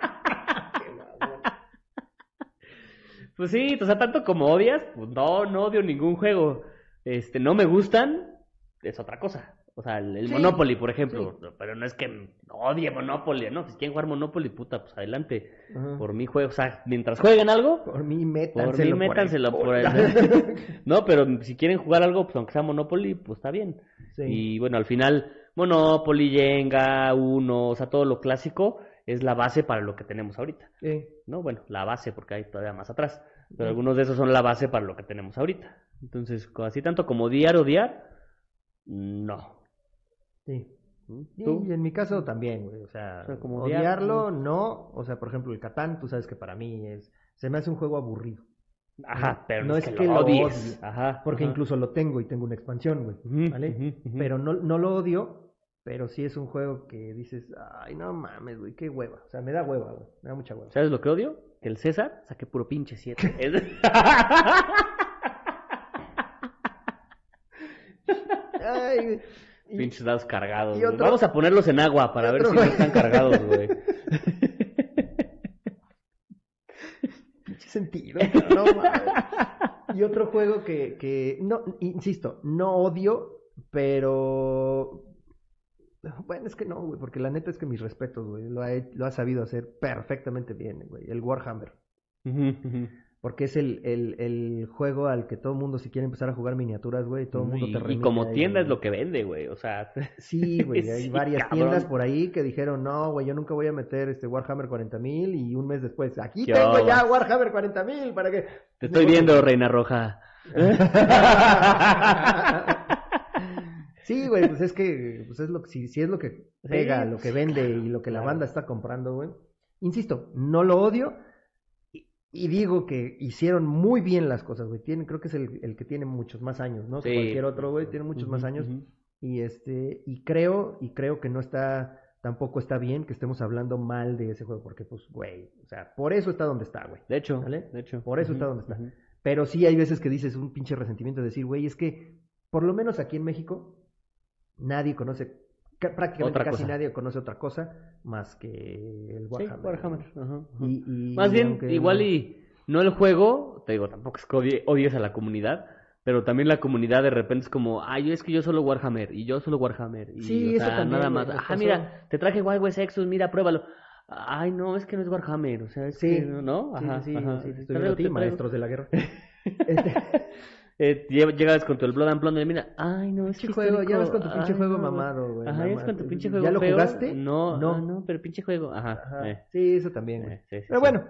Pues sí, o sea, tanto como odias, pues no, no odio ningún juego. Este, no me gustan, es otra cosa. O sea, el, el Sí, Monopoly, por ejemplo. Pero no es que odie Monopoly, ¿no? Si quieren jugar Monopoly, puta, pues adelante. Ajá. Por mí juego, o sea, mientras jueguen algo, Por mí, por métanselo. mí métanselo el por el... No, pero si quieren jugar algo, pues aunque sea Monopoly, pues está bien. Sí. Y bueno, al final, Monopoly, Jenga, Uno, o sea, todo lo clásico es la base para lo que tenemos ahorita. Sí. ¿No? Bueno, la base, porque hay todavía más atrás. Pero algunos de esos son la base para lo que tenemos ahorita. Entonces, así tanto como odiar, odiar, no. Sí. ¿Mm? Y ¿Tú? en mi caso también, güey. O sea, O sea, como odiar, odiarlo, no. O sea, por ejemplo, el Catán, tú sabes que para mí es. Se me hace un juego aburrido. Ajá, pero No es que que lo odie, Ajá. Porque ajá. incluso lo tengo y tengo una expansión, güey. ¿Vale? Pero no, no lo odio, Pero sí es un juego que dices, ay, no mames, güey, qué hueva. O sea, me da hueva, güey. Me da mucha hueva. ¿Sabes lo que odio? Que el César saque puro pinche 7. Ay, güey. Y- Pinches dados cargados. y güey. otro- Vamos a ponerlos en agua para ver si no están cargados, güey. pinche sentido, no. Y otro juego que, que, no, insisto, no odio, pero... Bueno, es que no, güey, porque la neta es que mis respetos, güey, lo ha, lo ha sabido hacer perfectamente bien, güey, el Warhammer. Porque es el, el, el juego al que todo el mundo, si quiere empezar a jugar miniaturas, güey, todo el mundo y, te y remite como ahí, tienda es lo que vende, güey. O sea, Sí, güey, hay Sí, varias cabrón. tiendas por ahí que dijeron, no, güey, yo nunca voy a meter este Warhammer 40.000 y un mes después, aquí ¿Qué tengo ya Warhammer 40.000 para que... te estoy viendo, Reina Roja. Sí, güey, pues es que, pues es lo que, si, si es lo que pega, Sí, lo que vende claro, y lo que la claro. banda está comprando, güey. Insisto, no lo odio y, digo que hicieron muy bien las cosas, güey. Tiene, creo que es el, el que tiene muchos más años, ¿no? Que Sí. cualquier otro, güey, tiene muchos más años. Y este, y creo, y creo que no está, tampoco está bien que estemos hablando mal de ese juego, porque pues, güey, o sea, por eso está donde está, güey. De hecho, ¿Vale? de hecho. Por eso está donde está. Pero sí hay veces que dices un pinche resentimiento de decir, güey, es que por lo menos aquí en México nadie conoce, prácticamente Otra casi cosa. nadie conoce otra cosa más que el Sí, Warhammer. Ajá, ajá. Y- y Más bien, aunque- igual y no el juego, te digo, tampoco es que odie- odies a la comunidad, pero también la comunidad de repente es como, ay, es que yo solo Warhammer, y yo solo Warhammer, y Sí, o eso sea, también, nada más, ajá, pasó. mira, te traje Wild West Exodus, mira, pruébalo. Ay, no, es que no es Warhammer, o sea, es Sí, que, ¿no? Sí, Ajá, sí, ajá. sí, te Te estoy traigo- viendo a ti, te traigo- maestros de la guerra. Este, Eh, lle- llegas con tu el Blood and Plunder, mira, ay, no, es que juego, ya vas con tu pinche ay, juego no, mamado, güey. Ajá, ya vas con tu pinche ¿Ya juego lo feo. jugaste? No, No. no, no, pero pinche juego, ajá. Ajá. eh, Sí, eso también, eh, sí, sí, Pero sí. bueno,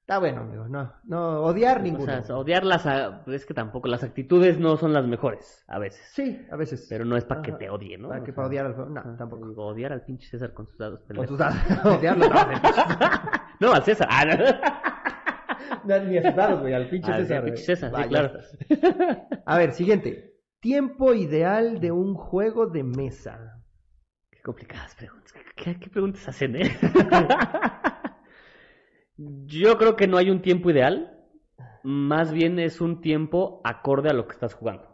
está bueno, amigo. No, no, odiar O ninguno. sea, odiar las, a- es que tampoco, las actitudes no son las mejores, a veces. Sí, a veces. Pero no es para que te odie, ¿no? Para O que para odiar al juego. No, tampoco. digo, odiar al pinche César con sus dados Con tus dados. Odiarlo, no, No, al César. Ni a sus dados, güey, al pinche César. al pinche César, sí, claro. A ver, siguiente. Tiempo ideal de un juego de mesa. Qué complicadas preguntas. ¿Qué, qué preguntas hacen, eh? Yo creo que no hay un tiempo ideal. Más bien es un tiempo acorde a lo que estás jugando.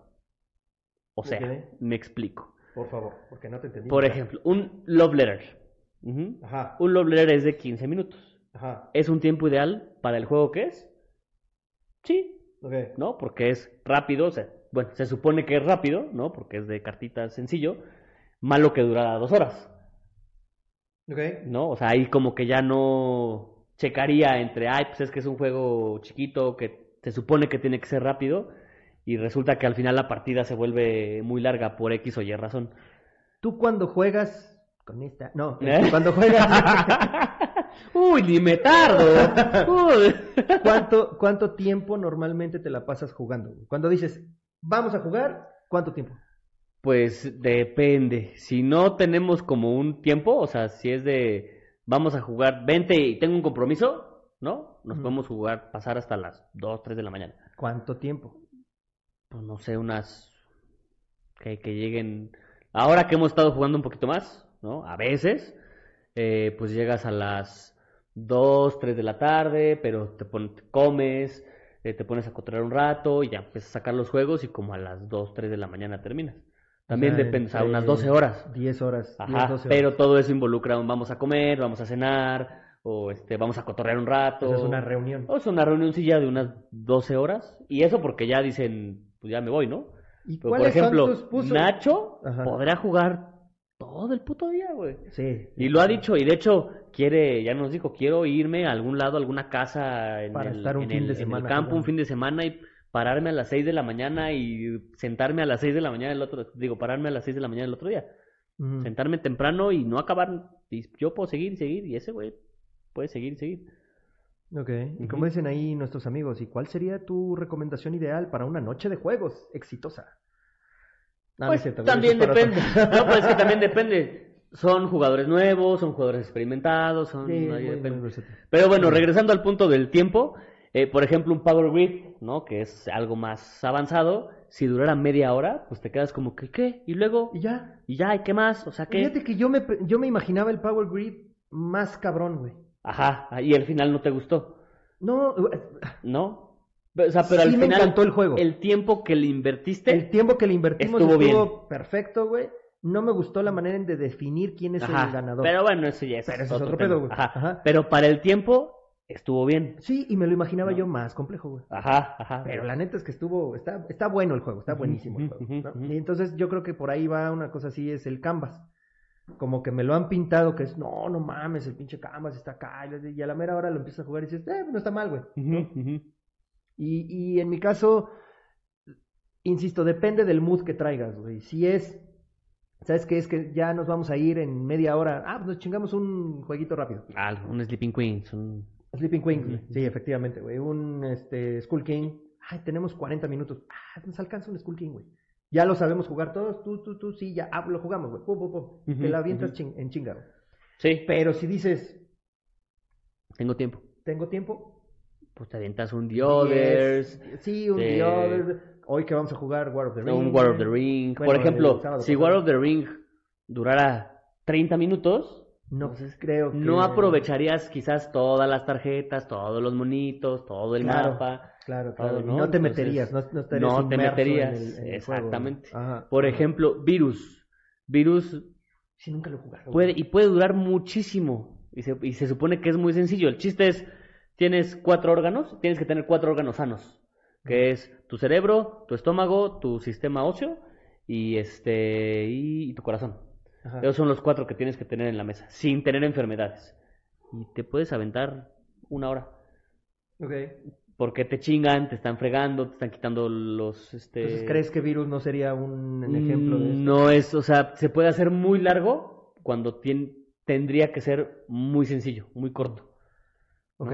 O sea, me explico. Por favor, porque no te entendí. Por ejemplo, un love letter. Ajá, Un love letter es de 15 minutos. Ajá. ¿Es un tiempo ideal para el juego que es? Sí. ¿no? Porque es rápido, o sea, bueno, se supone que es rápido, ¿no? Porque es de cartitas sencillo. Malo que dura dos horas. ¿no? O sea, ahí como que ya no checaría entre, ay, pues es que es un juego chiquito que se supone que tiene que ser rápido y resulta que al final la partida se vuelve muy larga por X o Y razón. Tú cuando juegas con esta. No, ¿Eh? cuando juegas. Uy, ni me tardo. Uy. ¿cuánto, ¿Cuánto tiempo normalmente te la pasas jugando? Cuando dices, vamos a jugar, ¿cuánto tiempo? Pues depende. Si no tenemos como un tiempo, o sea, si es de vamos a jugar 20 y tengo un compromiso, ¿no? Nos podemos jugar, pasar hasta las 2, 3 de la mañana. ¿Cuánto tiempo? Pues no sé, unas que, que lleguen. Ahora que hemos estado jugando un poquito más, ¿no? A veces, eh, pues llegas a las 2, 3 de la tarde, pero te, pon- te comes, eh, te pones a cotorrear un rato y ya empiezas a sacar los juegos y como a las 2, 3 de la mañana terminas. También sea, depende, o sea, entre unas 12 horas. 10 horas. 10, Ajá, 12 horas. pero todo eso involucra un vamos a comer, vamos a cenar, o este, vamos a cotorrear un rato. Es una reunión. O es una reunioncilla de unas 12 horas. Y eso porque ya dicen, pues ya me voy, ¿no? ¿Y Pero, por ejemplo? Nacho Ajá. podrá jugar todo el puto día, güey. Sí. Y lo ha dicho, y de hecho quiere, ya nos dijo, quiero irme a algún lado, a alguna casa en, Para el, estar un en fin el- de en el semana campo un fin de semana y pararme a las 6 de la mañana y sentarme a las 6 de la mañana el otro, digo, pararme a las 6 de la mañana el otro día. Ujú. Sentarme temprano y no acabar, y yo puedo seguir y seguir, y ese güey puede seguir y seguir. Ok. Y Ujú. como dicen ahí nuestros amigos, ¿y cuál sería tu recomendación ideal para una noche de juegos exitosa? No, Pues también depende. No, pues es que también depende. Son jugadores nuevos, son jugadores experimentados, son... Sí. Pero bueno, regresando al punto del tiempo, Eh, por ejemplo, un Power Grid, ¿no? Que es algo más avanzado. Si durara media hora, pues te quedas como que, ¿qué? Y luego, Y ya. y ya, ¿y qué más? O sea, ¿qué? Fíjate que yo me, yo me imaginaba el Power Grid más cabrón, güey. Ajá, y al final no te gustó, No, ¿no? O sea, pero sí al me final, encantó el juego. el tiempo que le invertiste, El tiempo que le invertimos Estuvo estuvo, perfecto, güey. No me gustó la manera de definir quién es Ajá, el ganador. Pero bueno, eso ya es, Pero ese es otro pedo, güey. Ajá. Ajá. Pero para el tiempo estuvo bien. Sí, y me lo imaginaba No. yo más complejo, güey. Ajá, ajá. Pero la neta es que estuvo, está, está bueno el juego, está buenísimo el juego. ¿no? Y entonces yo creo que por ahí va una cosa así, es el canvas. Como que me lo han pintado, que es, no, no mames, el pinche canvas está acá. Y a la mera hora lo empiezas a jugar y dices, eh, no está mal, güey. Ujú. Y, y en mi caso, insisto, depende del mood que traigas, güey. Si es, ¿sabes qué? Es que ya nos vamos a ir en media hora. Ah, pues nos chingamos un jueguito rápido. Ah, un Sleeping Queens, un... Sleeping Queen, güey. Ujú. sí, efectivamente, güey. Un este, Skull King. Ay, tenemos 40 minutos. Ah, nos alcanza un Skull King, güey. Ya lo sabemos jugar todos. Tú, tú, tú, sí, ya. Ah, lo jugamos, güey. Pum, pum, pum. Ujú, Te la avientas ujú. chin- en chinga, güey. Sí, Pero si dices, tengo tiempo. tengo tiempo. Pues te avientas un The Others. Sí, un de- The Others. Hoy que vamos a jugar War of the Ring. un War of the Ring. Bueno, Por ejemplo, si. War of the Ring durara 30 minutos, No Entonces, creo que... no aprovecharías quizás todas las tarjetas, todos los monitos, todo el Claro. mapa. Claro, todo, claro. y ¿no? No te Entonces, meterías, no, no te meterías, en el- en el exactamente. Ajá. Por Ajá. ejemplo, Virus. Virus Sí, nunca lo he jugado. puede y puede durar muchísimo. Y se, y se supone que es muy sencillo. El chiste es, tienes cuatro órganos, tienes que tener cuatro órganos sanos, que es tu cerebro, tu estómago, tu sistema óseo y este y, tu corazón. Ajá. Esos son los cuatro que tienes que tener en la mesa, sin tener enfermedades. Y te puedes aventar una hora. Ok. Porque te chingan, te están fregando, te están quitando los... Este... Entonces, ¿crees que Virus no sería un, un ejemplo de eso? No es, o sea, se puede hacer muy largo cuando tien- tendría que ser muy sencillo, muy corto. Ok.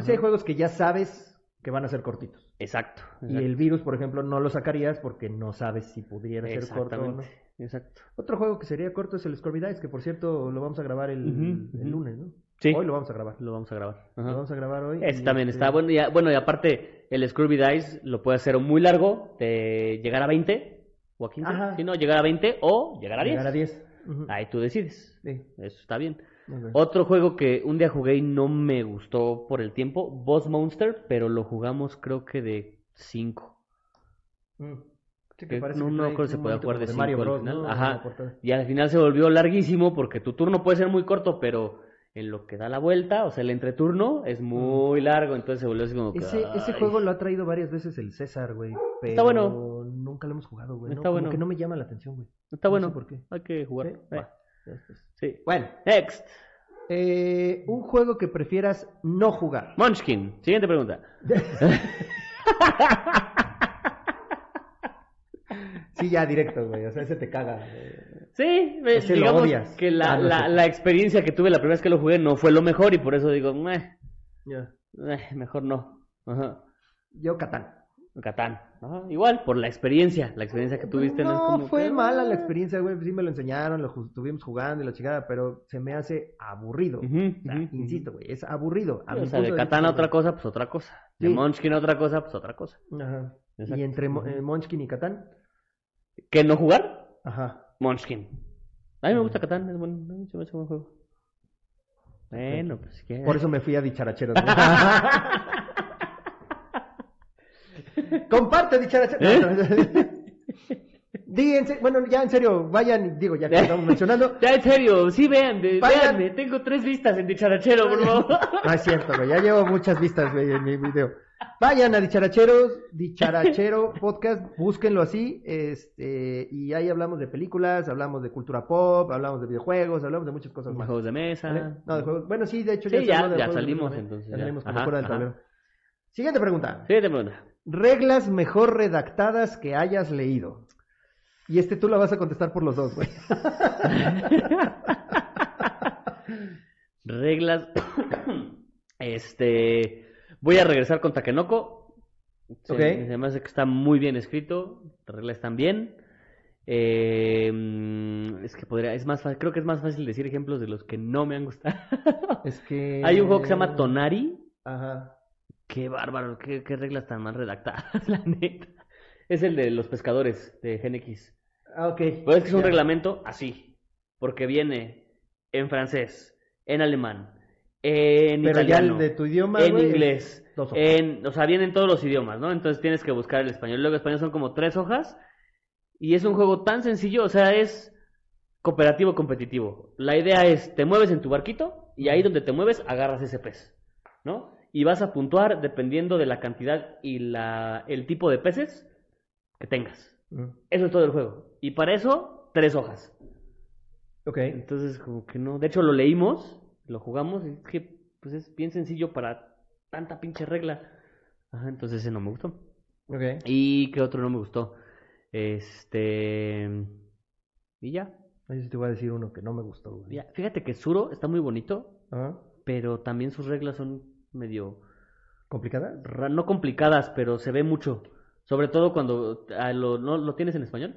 Sí hay juegos que ya sabes que van a ser cortitos. Exacto. Y el Virus, por ejemplo, no lo sacarías porque no sabes si pudiera ser corto o no. Exacto. Otro juego que sería corto es el Scorby Dice, que por cierto lo vamos a grabar el, lunes, ¿no? Sí. Hoy lo vamos a grabar. Lo vamos a grabar. Lo vamos a grabar hoy. Ese y, también este, está bueno. Y, a- bueno, y aparte, el Scrubby Dice lo puede hacer muy largo, de llegar a 20 o a 15. Ajá. Si no, llegar a 20 o llegar a 10. Llegar a 10. Ujú. Ahí tú decides. Sí. Eso está bien. Ok. Otro juego que un día jugué y no me gustó por el tiempo, Boss Monster, pero lo jugamos creo que de 5. Mm. Sí, que no- no creo que se pueda jugar como de Mario cinco al Bros, final. ¿no? Ajá. Y al final se volvió larguísimo porque tu turno puede ser muy corto, pero en lo que da la vuelta, o sea, el entreturno es muy largo, entonces se volvió así como que, Ese, ese juego lo ha traído varias veces el César, güey. Pero Está bueno. nunca lo hemos jugado, güey. ¿no? Está Como bueno. que no me llama la atención, güey. Está no bueno, sé por qué. hay que jugar. Eh. Sí. Bueno, Next. eh, un juego que prefieras no jugar. Munchkin. Siguiente pregunta. Sí, ya directo, güey. O sea, ese te caga. güey. Sí, eh, Ese lo digamos odias. que la, Ah, no la, la experiencia que tuve la primera vez que lo jugué no fue lo mejor y por eso digo, "Meh, Ya. eh, mejor no. Ajá. Yo, Catán. Catán. Igual, por la experiencia, la experiencia que tuviste no, es No, como fue que, mala la "Ah". experiencia, güey. Sí me lo enseñaron, lo estuvimos jugando y la chingada, pero se me hace aburrido. O sea, insisto, güey, es aburrido. A Sí, mi o sea, punto de de Catán a otra cosa, pues otra cosa. De Sí. Munchkin a otra cosa, pues otra cosa. Ajá. Exacto. Y entre Mo- eh, Munchkin y Catán, ¿Qué no jugar? ajá. Munchkin. A mí me gusta Catán, es buen, buen juego. Bueno, pues que... Por eso me fui a dicharacheros. güey. Comparte dicharacheros. ¿Eh? Di, en bueno, ya en serio, vayan, y digo, ya que lo estamos mencionando. Ya, en serio, sí, vean, de, Vayan. véanme, tengo tres vistas en Dicharachero, por favor. No es cierto, güey, ya llevo muchas vistas, güey, en mi video. Vayan a Dicharacheros, Dicharachero Podcast, búsquenlo así, este, y ahí hablamos de películas, hablamos de cultura pop, hablamos de videojuegos, hablamos de muchas cosas De más. juegos de mesa. ¿vale? No, de juegos. Bueno, sí, de hecho Sí, ya- de ya de salimos, mesa, entonces, Ya ya. salimos como Ajá, fuera del tablero. Siguiente pregunta. Siguiente pregunta. Reglas mejor redactadas que hayas leído. Y este tú la vas a contestar por los dos, güey. Reglas. este. Voy a regresar con Takenoko. Se, me hace que está muy bien escrito. Las reglas están bien. Eh, es que podría. Es más fácil. Creo que es más fácil decir ejemplos de los que no me han gustado. Es que... Hay un juego que se llama Tonari. Ajá. Qué bárbaro, qué, qué reglas tan mal redactadas, la neta. Es el de los pescadores de GNX. Ah, ok. Pero es que es un Ya. reglamento así, porque viene en francés, en alemán, en Pero ya italiano, el de tu idioma, en güey, inglés, dos hojas. en, o sea, vienen todos los idiomas, ¿no? Entonces tienes que buscar el español. Luego el español son como tres hojas y es un juego tan sencillo, o sea, es cooperativo competitivo. La idea es, te mueves en tu barquito y ahí donde te mueves agarras ese pez, ¿no? Y vas a puntuar dependiendo de la cantidad y la, el tipo de peces que tengas. Mm. Eso es todo el juego. Y para eso, tres hojas. Ok. Entonces, como que no. De hecho, lo leímos, lo jugamos, y es que pues es bien sencillo para tanta pinche regla. Ajá, entonces ese no me gustó. Ok. ¿Y qué otro no me gustó? Este. Y ya. Ahí sí te voy a decir uno que no me gustó, güey. ya. Fíjate que Suro está muy bonito, Ajá. pero también sus reglas son medio. ¿Complicada? ra- No complicadas, pero se ve mucho. Sobre todo cuando ah, lo, no, lo tienes en español.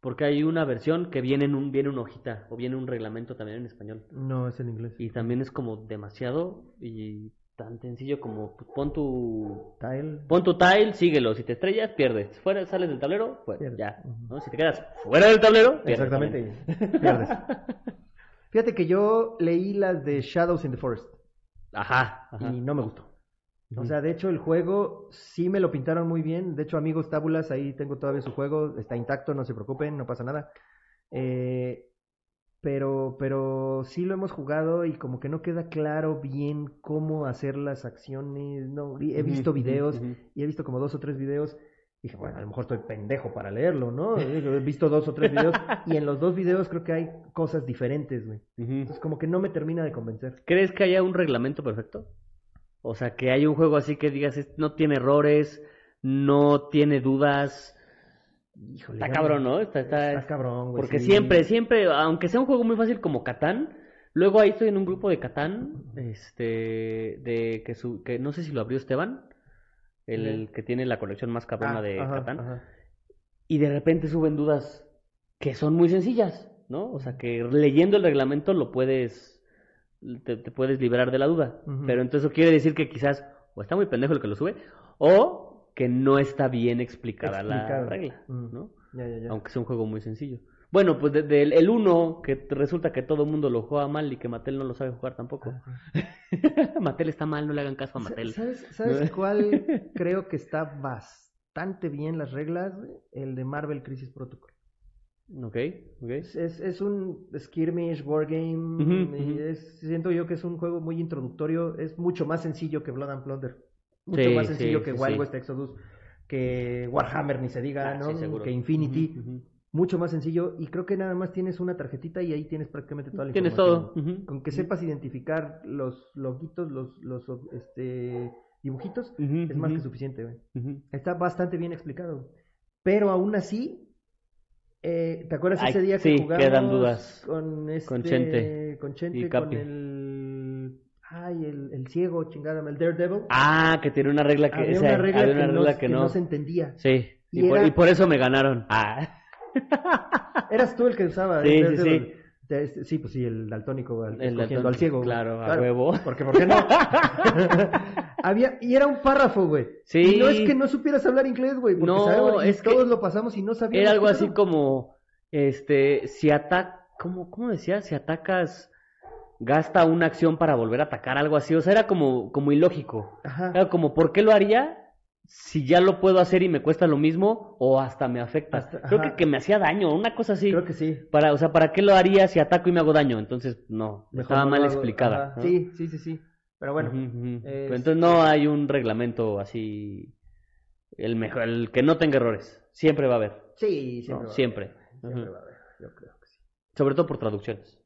Porque hay una versión que viene en un, viene una hojita o viene un reglamento también en español. No, es en inglés. Y también es como demasiado y tan sencillo como pues, pon tu Tile. pon tu tile, síguelo. Si te estrellas, pierdes. Fuera, sales del tablero, fuera, Pierdes. ya. ¿no? Si te quedas fuera del tablero, pierdes también. Exactamente. Pierdes. Fíjate que yo leí las de Shadows in the Forest Ajá, ajá. y no me gustó. O sea, de hecho el juego sí me lo pintaron muy bien. De hecho, amigos Tábulas, ahí tengo todavía su juego. Está intacto, no se preocupen, no pasa nada. Eh, pero, pero sí lo hemos jugado y como que no queda claro bien cómo hacer las acciones. No, he visto videos y he visto como dos o tres videos. Dije, bueno, a lo mejor estoy pendejo para leerlo, ¿no? He visto dos o tres videos y en los dos videos creo que hay cosas diferentes, güey. Ujú. Entonces como que no me termina de convencer. ¿Crees que haya un reglamento perfecto? O sea, que hay un juego así que digas, "Este no tiene errores, no tiene dudas. Híjole, Está cabrón, ¿no? Está, está- Está cabrón, güey. Porque sí. siempre, siempre, aunque sea un juego muy fácil como Catán, luego ahí estoy en un grupo de Catán, este, de que, su, que no sé si lo abrió Esteban, el que tiene la colección más cabrona Ah, de ajá, Catán, ajá. y de repente suben dudas que son muy sencillas, ¿no? O sea, que leyendo el reglamento lo puedes, te, te puedes liberar de la duda, pero entonces eso quiere decir que quizás o está muy pendejo el que lo sube, o que no está bien explicada la regla. ¿no? Ya, ya, ya. aunque sea un juego muy sencillo. Bueno, pues desde el, el 1, que resulta que todo el mundo lo juega mal y que Mattel no lo sabe jugar tampoco. Mattel está mal, no le hagan caso a Mattel. ¿Sabes, ¿Sabes cuál creo que está bastante bien las reglas? El de Marvel Crisis Protocol. Ok, ok. Es, un skirmish, wargame. Ujú. es- siento yo que es un juego muy introductorio. Es mucho más sencillo que Blood and Plunder. Mucho Sí, más sí, sencillo que Wild sí. West Exodus. Que Warhammer, ni se diga, Ah, ¿no? que Infinity. Mucho más sencillo. Y creo que nada más tienes una tarjetita y ahí tienes prácticamente toda la Tienes información. todo. ujú. Con que sepas identificar los loguitos, los, los este, dibujitos, es más que suficiente. güey. Está bastante bien explicado. Pero aún así, eh, ¿te acuerdas Ay, ese día que sí, jugamos quedan dudas. con este, Con Chente con Chente, y con el, ay, el, el ciego, chingada, el Daredevil? Ah, que tiene una regla que, había una regla, había que, una no, regla que no se entendía. Sí, y, Y por, y por eso me ganaron. Ah. Eras tú el que usaba Sí, el sí, Daredevil. De este- sí, pues sí, el daltónico, el, El al ciego. güey. claro, a huevo. Porque, ¿por qué no? Había, y era un párrafo, güey. Sí. Y no es que no supieras hablar inglés, güey. Porque No, es que todos lo pasamos y no sabíamos. Era algo así como, este, si ataca, ¿cómo, cómo decía? Si atacas, gasta una acción para volver a atacar, algo así. O sea, era como, como ilógico. Ajá. Era como, ¿por qué lo haría si ya lo puedo hacer y me cuesta lo mismo o hasta me afecta? Hasta- Creo que, que me hacía daño, una cosa así. Creo que sí. Para, o sea, ¿para qué lo haría si ataco y me hago daño? Entonces, no, Mejor estaba no mal hago. explicada. Sí, sí, sí, sí. Pero bueno. Ujú, ujú. es- Pero Entonces no hay un reglamento así, el mejor, el que no tenga errores. Siempre va a haber, Sí, ¿no? siempre. va a haber. Siempre. Siempre va a haber. Yo creo que sí. Sobre todo por traducciones,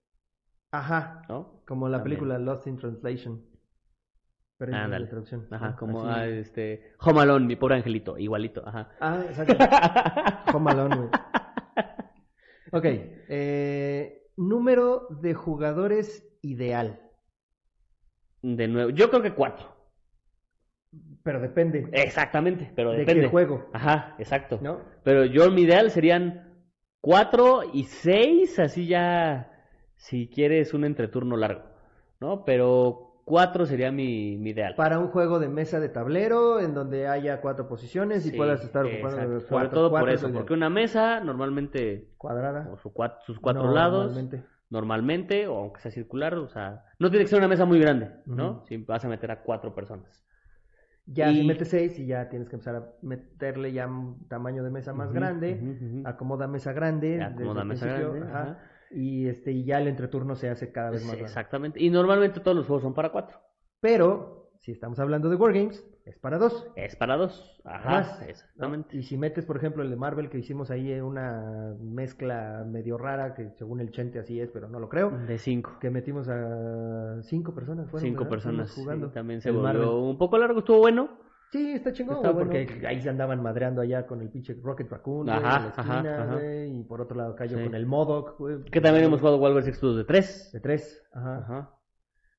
Ajá. ¿no? Como la También. película Lost in Translation. Pero Ándale. traducción. Ajá, como ah, este Home Alone, mi pobre angelito, igualito, ajá. Ah, exacto. Home Alone, güey. Ok. eh, número de jugadores ideal. De nuevo, yo creo que cuatro. Pero depende Exactamente, pero de depende. qué juego, Ajá, exacto. ¿no? Pero yo mi ideal serían cuatro y seis, así ya, si quieres un entreturno largo, ¿no? Pero Cuatro sería mi, mi ideal. Para un juego de mesa de tablero en donde haya cuatro posiciones y Sí, puedas estar ocupando exacto. cuatro. Sobre todo por eso, porque una mesa normalmente, Cuadrada. o su sus cuatro No, lados, normalmente. normalmente, o aunque sea circular, o sea, no tiene que ser una mesa muy grande, ¿no? Si vas a meter a cuatro personas. Ya Y- si metes seis y ya tienes que empezar a meterle ya un tamaño de mesa más grande. Acomoda mesa grande. Ya, acomoda mesa grande, ajá, ajá. Y este y ya el entreturno se hace cada vez Sí, más grande. exactamente. Y normalmente todos los juegos son para cuatro. Pero si estamos hablando de Wargames, es para dos. Es para dos. Ajá, exactamente. Y si metes, por ejemplo, el de Marvel que hicimos ahí eh, una mezcla medio rara, que según el Chente así es, pero no lo creo, De cinco. que metimos a cinco personas. fueron, Cinco ¿verdad? personas jugando. sí, también se volvió Marvel. un poco largo, estuvo bueno. Sí, está chingón, Está bueno. porque ahí se andaban madreando allá con el pinche Rocket Raccoon, Ajá, en la esquina, ajá, y por otro lado cayó Sí. con el Modoc, güey. Que también hemos jugado War X de tres. De tres, ajá. Ajá.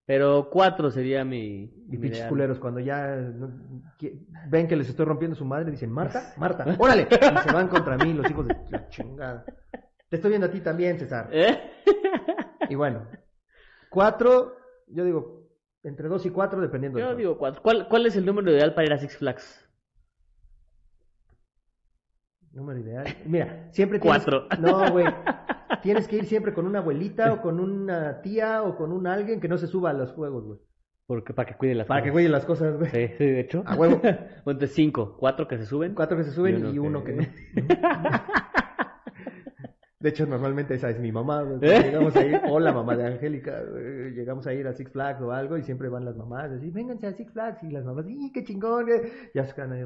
Pero cuatro sería mi. Y mi pinches ideal. culeros, cuando ya no- que- ven que les estoy rompiendo su madre, dicen, Marta, Marta, órale. Y se van contra mí los hijos de la chingada. Te estoy viendo a ti también, César. ¿Eh? Y bueno, cuatro, yo digo, entre dos y cuatro, dependiendo del Yo digo cuatro. ¿Cuál, ¿Cuál es el número ideal para ir a Six Flags? Número ideal. Mira, siempre tienes... Cuatro. No, güey. Tienes que ir siempre con una abuelita o con una tía o con un alguien que no se suba a los juegos, güey. Porque, para que cuide las Para que cosas. cuide las cosas, güey. Sí, sí, de hecho. A huevo. Entonces cinco. Cuatro que se suben. Cuatro que se suben Y uno y uno que- que, no. De hecho, normalmente esa es mi mamá. ¿Eh? Llegamos a ir, o la mamá de Angélica, llegamos a ir a Six Flags o algo y siempre van las mamás, así, vénganse a Six Flags y las mamás, ¡y qué chingón! güey". Ya se ahí.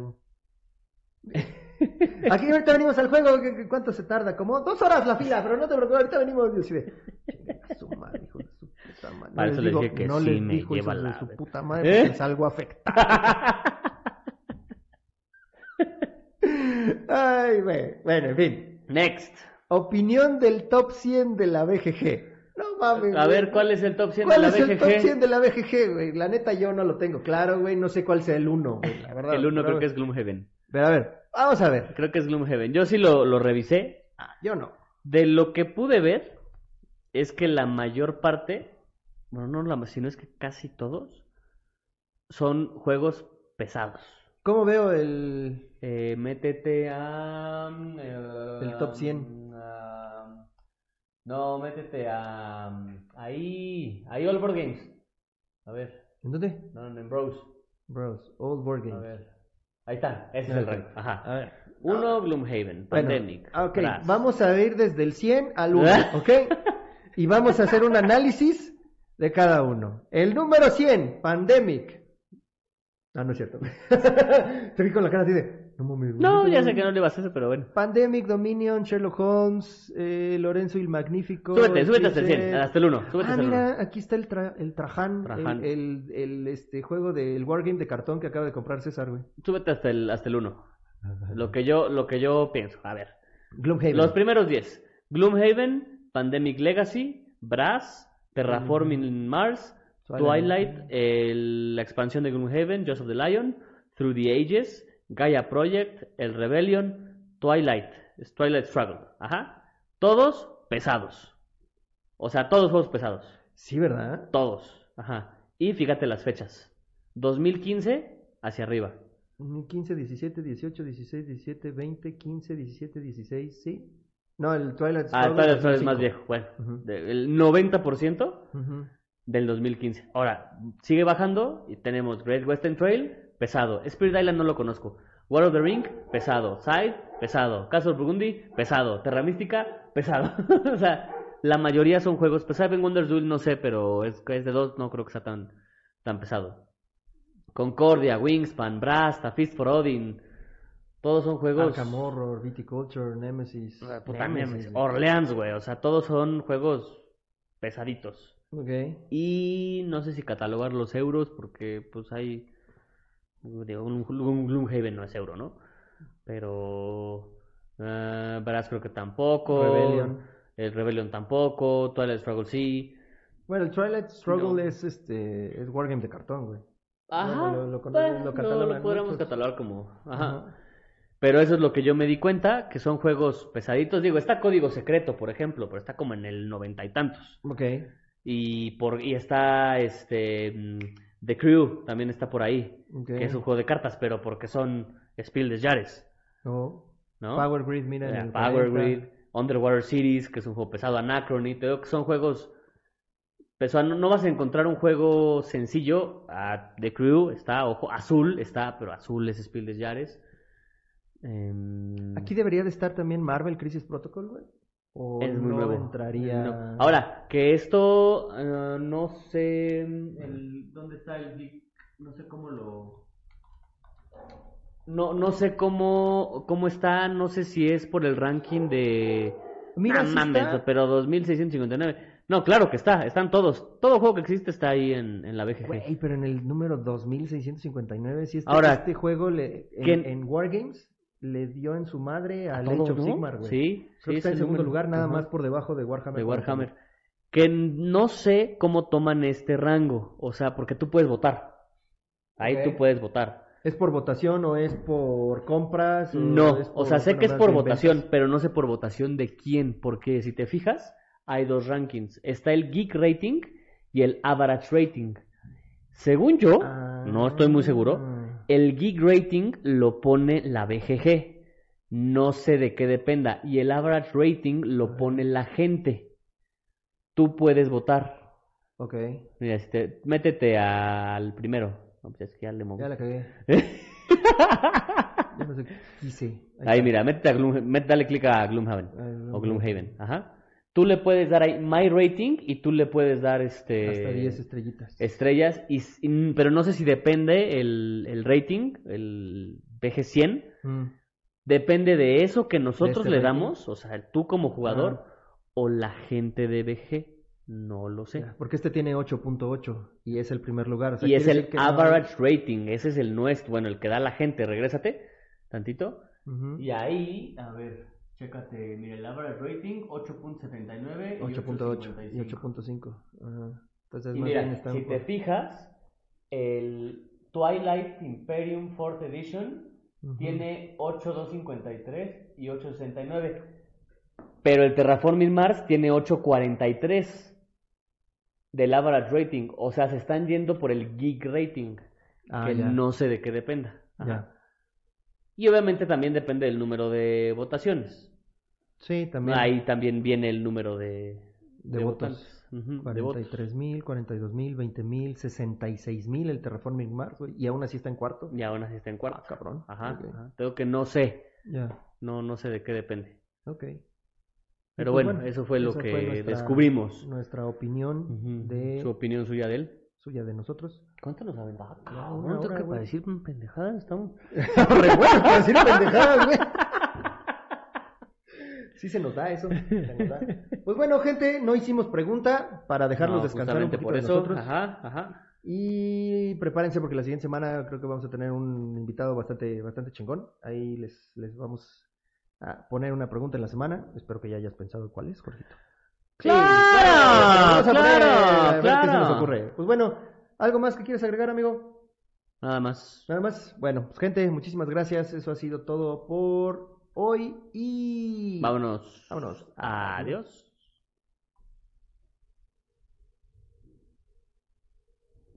Aquí ahorita venimos al juego, ¿qué- qué- ¿cuánto se tarda? Como dos horas la fila, pero no te preocupes, ahorita venimos. Y así de, "Chinga su madre, hijo de su puta madre. Para No eso les digo, dije que no sí les me dijo lleva de la su verga. puta madre ¿Eh? salgo afectado. Ay, güey. Bueno, en fin. Next. Opinión del top 100 de la BGG. No mames. A güey. ver, ¿cuál es el top 100 ¿Cuál de la es el top BGG? 100 de la BGG, güey? La neta yo no lo tengo claro, güey. No sé cuál sea el 1, güey. La verdad. El uno Pero- creo que es Gloomhaven. Pero a ver, vamos a ver. Creo que es Gloomhaven. Yo sí lo, lo revisé. Ah, yo no. De lo que pude ver, es que la mayor parte, bueno, no la sino es que casi todos, son juegos pesados. ¿Cómo veo el. Eh, métete a... El top 100. A- no, métete a... Ahí, ahí All Board Games. A ver, ¿En dónde? no, no, en Bros. Bros, Old Board A Games. ver. Ahí está, ese es el rank. Ajá. A ver. Uno, Gloomhaven, Bueno, Pandemic. ok, Brass. vamos a ir desde el 100 al 1, ¿ok? Y vamos a hacer un análisis de cada uno. El número 100, Pandemic. Ah, no es cierto. Te vi con la cara así de... No, mames, No, güey". ya sé que no le vas a hacer, pero bueno. Pandemic, Dominion, Sherlock Holmes, eh, Lorenzo el Magnífico. Súbete, súbete hasta el Chase- 100, hasta el 1. Súbete Ah, hasta el 1. mira, aquí está el, tra- el Trajan, Trajan. El, el, este, juego del Wargame de cartón que acaba de comprar César, güey. Súbete hasta el, hasta el 1. Lo que yo, lo que yo pienso. A ver. Gloomhaven. Los primeros 10. Gloomhaven, Pandemic Legacy, Brass, Terraforming Mars, Twilight, el- la expansión de Gloomhaven, Joseph the Lion, Through the Ages, Gaia Project, el Rebellion, Twilight, Twilight Struggle. Ajá. Todos pesados. O sea, todos juegos pesados. Sí, ¿verdad? Todos. Ajá. Y fíjate las fechas. 2015 hacia arriba. 15, 17, 18, 16, 17, 20, 15, 17, 16, sí. No, el Twilight Ah, Struggle Twilight Struggle es más 2005. viejo. Bueno, Ujú. de- el 90% Ujú. del 2015. Ahora, sigue bajando y tenemos Great Western Trail, pesado. Spirit Island no lo conozco. War of the Ring, pesado. Side, pesado. Castle Burgundy, pesado. Terra Mística, pesado. o sea, la mayoría son juegos pesados. Seven Wonders Duel no sé, pero es, es de dos, no creo que sea tan, tan pesado. Concordia, Wingspan, Brass, A Feast for Odin. Todos son juegos... Arkham Horror, Viticulture, Nemesis. Puta, Nemesis. Orleans, güey. O sea, todos son juegos pesaditos. Ok. Y no sé si catalogar los euros porque pues hay... Digo, un, un Gloomhaven no es euro, ¿no? Pero... Brass creo que tampoco. Rebellion. El Rebellion tampoco. Twilight Struggle sí. Bueno, el Twilight Struggle No. es este es Wargame de cartón, güey. Ajá. lo- lo- bueno, lo lo, catalogan podríamos muchos. catalogar como... Ajá. Ajá. Pero eso es lo que yo me di cuenta, que son juegos pesaditos. Digo, está Código Secreto, por ejemplo, pero está como en el noventa y tantos. Ok. Y, por, y está este mm, The Crew, también está por ahí, que es un juego de cartas, pero porque son Spiel des Jahres, Oh, ¿no? Power Grid, mira. Power 40. Grid, Underwater Cities, que es un juego pesado, Anachrony, te digo que son juegos pesados. No, no vas a encontrar un juego sencillo. The Crew está, ojo, azul está, pero azul es Spiel des Jahres. Em, Aquí debería de estar también Marvel Crisis Protocol, güey. O es muy no nuevo. entraría. No. Ahora, que esto, eh, no sé, el- ¿dónde está el geek? No sé cómo lo... No, no sé cómo, cómo está, no sé si es por el ranking de... Mira, Ah, sí mames, está. pero 2659. No, claro que está, están todos. Todo juego que existe está ahí en, en la BGG. Güey, pero en el número 2659, sí, este, Ahora, este juego le, en, ¿quién- en Wargames le dio en su madre A al Age of ¿no? Sigmar, güey. Sí, Creo sí, que está es en segundo número- lugar, nada más por debajo de Warhammer. de 40.000. Warhammer. Que no sé cómo toman este rango. O sea, porque tú puedes votar. Ahí tú puedes votar. ¿Es por votación o es por compras? O No, o sea, sé que es por votación, ventas? pero no sé por votación de quién, porque si te fijas, hay dos rankings. Está el Geek Rating y el Average Rating. Según yo, no estoy muy seguro, Ah. El Geek Rating lo pone la BGG. No sé de qué dependa. Y el Average Rating lo pone la gente. Tú puedes votar. Ok, Mira, si te- métete al primero. No, pues es que ya le moví. ya la cagué. Ya no sé qué hice. Ahí mira, métete a Gloom- dale clic a Gloomhaven. O Gloomhaven, ajá. Tú le puedes dar ahí My Rating y tú le puedes dar este Hasta 10 estrellitas. estrellas, y, pero no sé si depende el, el rating, el PG 100, Mm. depende de eso que nosotros este le rating? damos, o sea, tú como jugador o la gente de BG, no lo sé. Porque este tiene 8.8 y es el primer lugar. o sea, y es el no average rating, ese es el nuestro, bueno, el que da la gente, regrésate tantito. Y ahí, a ver, chécate, mira, el average rating 8.79 y 8.8 y 8.55. 8.5. Ajá. Entonces, Y más mira, bien está si un te fijas, el Twilight Imperium 4th Edition tiene 8.253 y 8.69. Pero el Terraforming Mars tiene 8.43 del average rating. O sea, se están yendo por el geek rating, Ah, que ya. no sé de qué dependa. Ajá. Ya. Y obviamente también depende del número de votaciones. Sí, también. Ahí también viene el número de, De de votos. votantes. Ujú, de votos. 43.000, 42.000, 20.000, 66.000 el Terraforming Mars, güey. Y aún así está en cuarto. Y aún así está en cuarto. Ah, cabrón. Ajá, Ok. ajá. Tengo que no sé. Ya. No, no sé de qué depende. Ok. Pero Pues bueno, eso fue lo que nuestra- descubrimos. Nuestra opinión Ujú. de Su opinión suya de él. suya de nosotros. ¿Cuánto nos aventaba? Ah, bueno, hora, que para decir pendejadas estamos. Re bueno para decir pendejadas, güey. Sí se nos da eso. se nos da. Pues bueno, gente, no hicimos pregunta para dejarlos No, descansar un poquito por de nosotros. Ajá, ajá. Y prepárense porque la siguiente semana creo que vamos a tener un invitado bastante, bastante chingón. Ahí les, les vamos a poner una pregunta en la semana. Espero que ya hayas pensado cuál es, Jorgito. Sí, ¡Claro! a ¡Claro! a ver qué se nos ¡Claro! ocurre. Pues bueno, ¿algo más que quieres agregar, amigo? Nada más. Nada más. Bueno, pues gente, muchísimas gracias. Eso ha sido todo por hoy y... Vámonos. Vámonos. Adiós.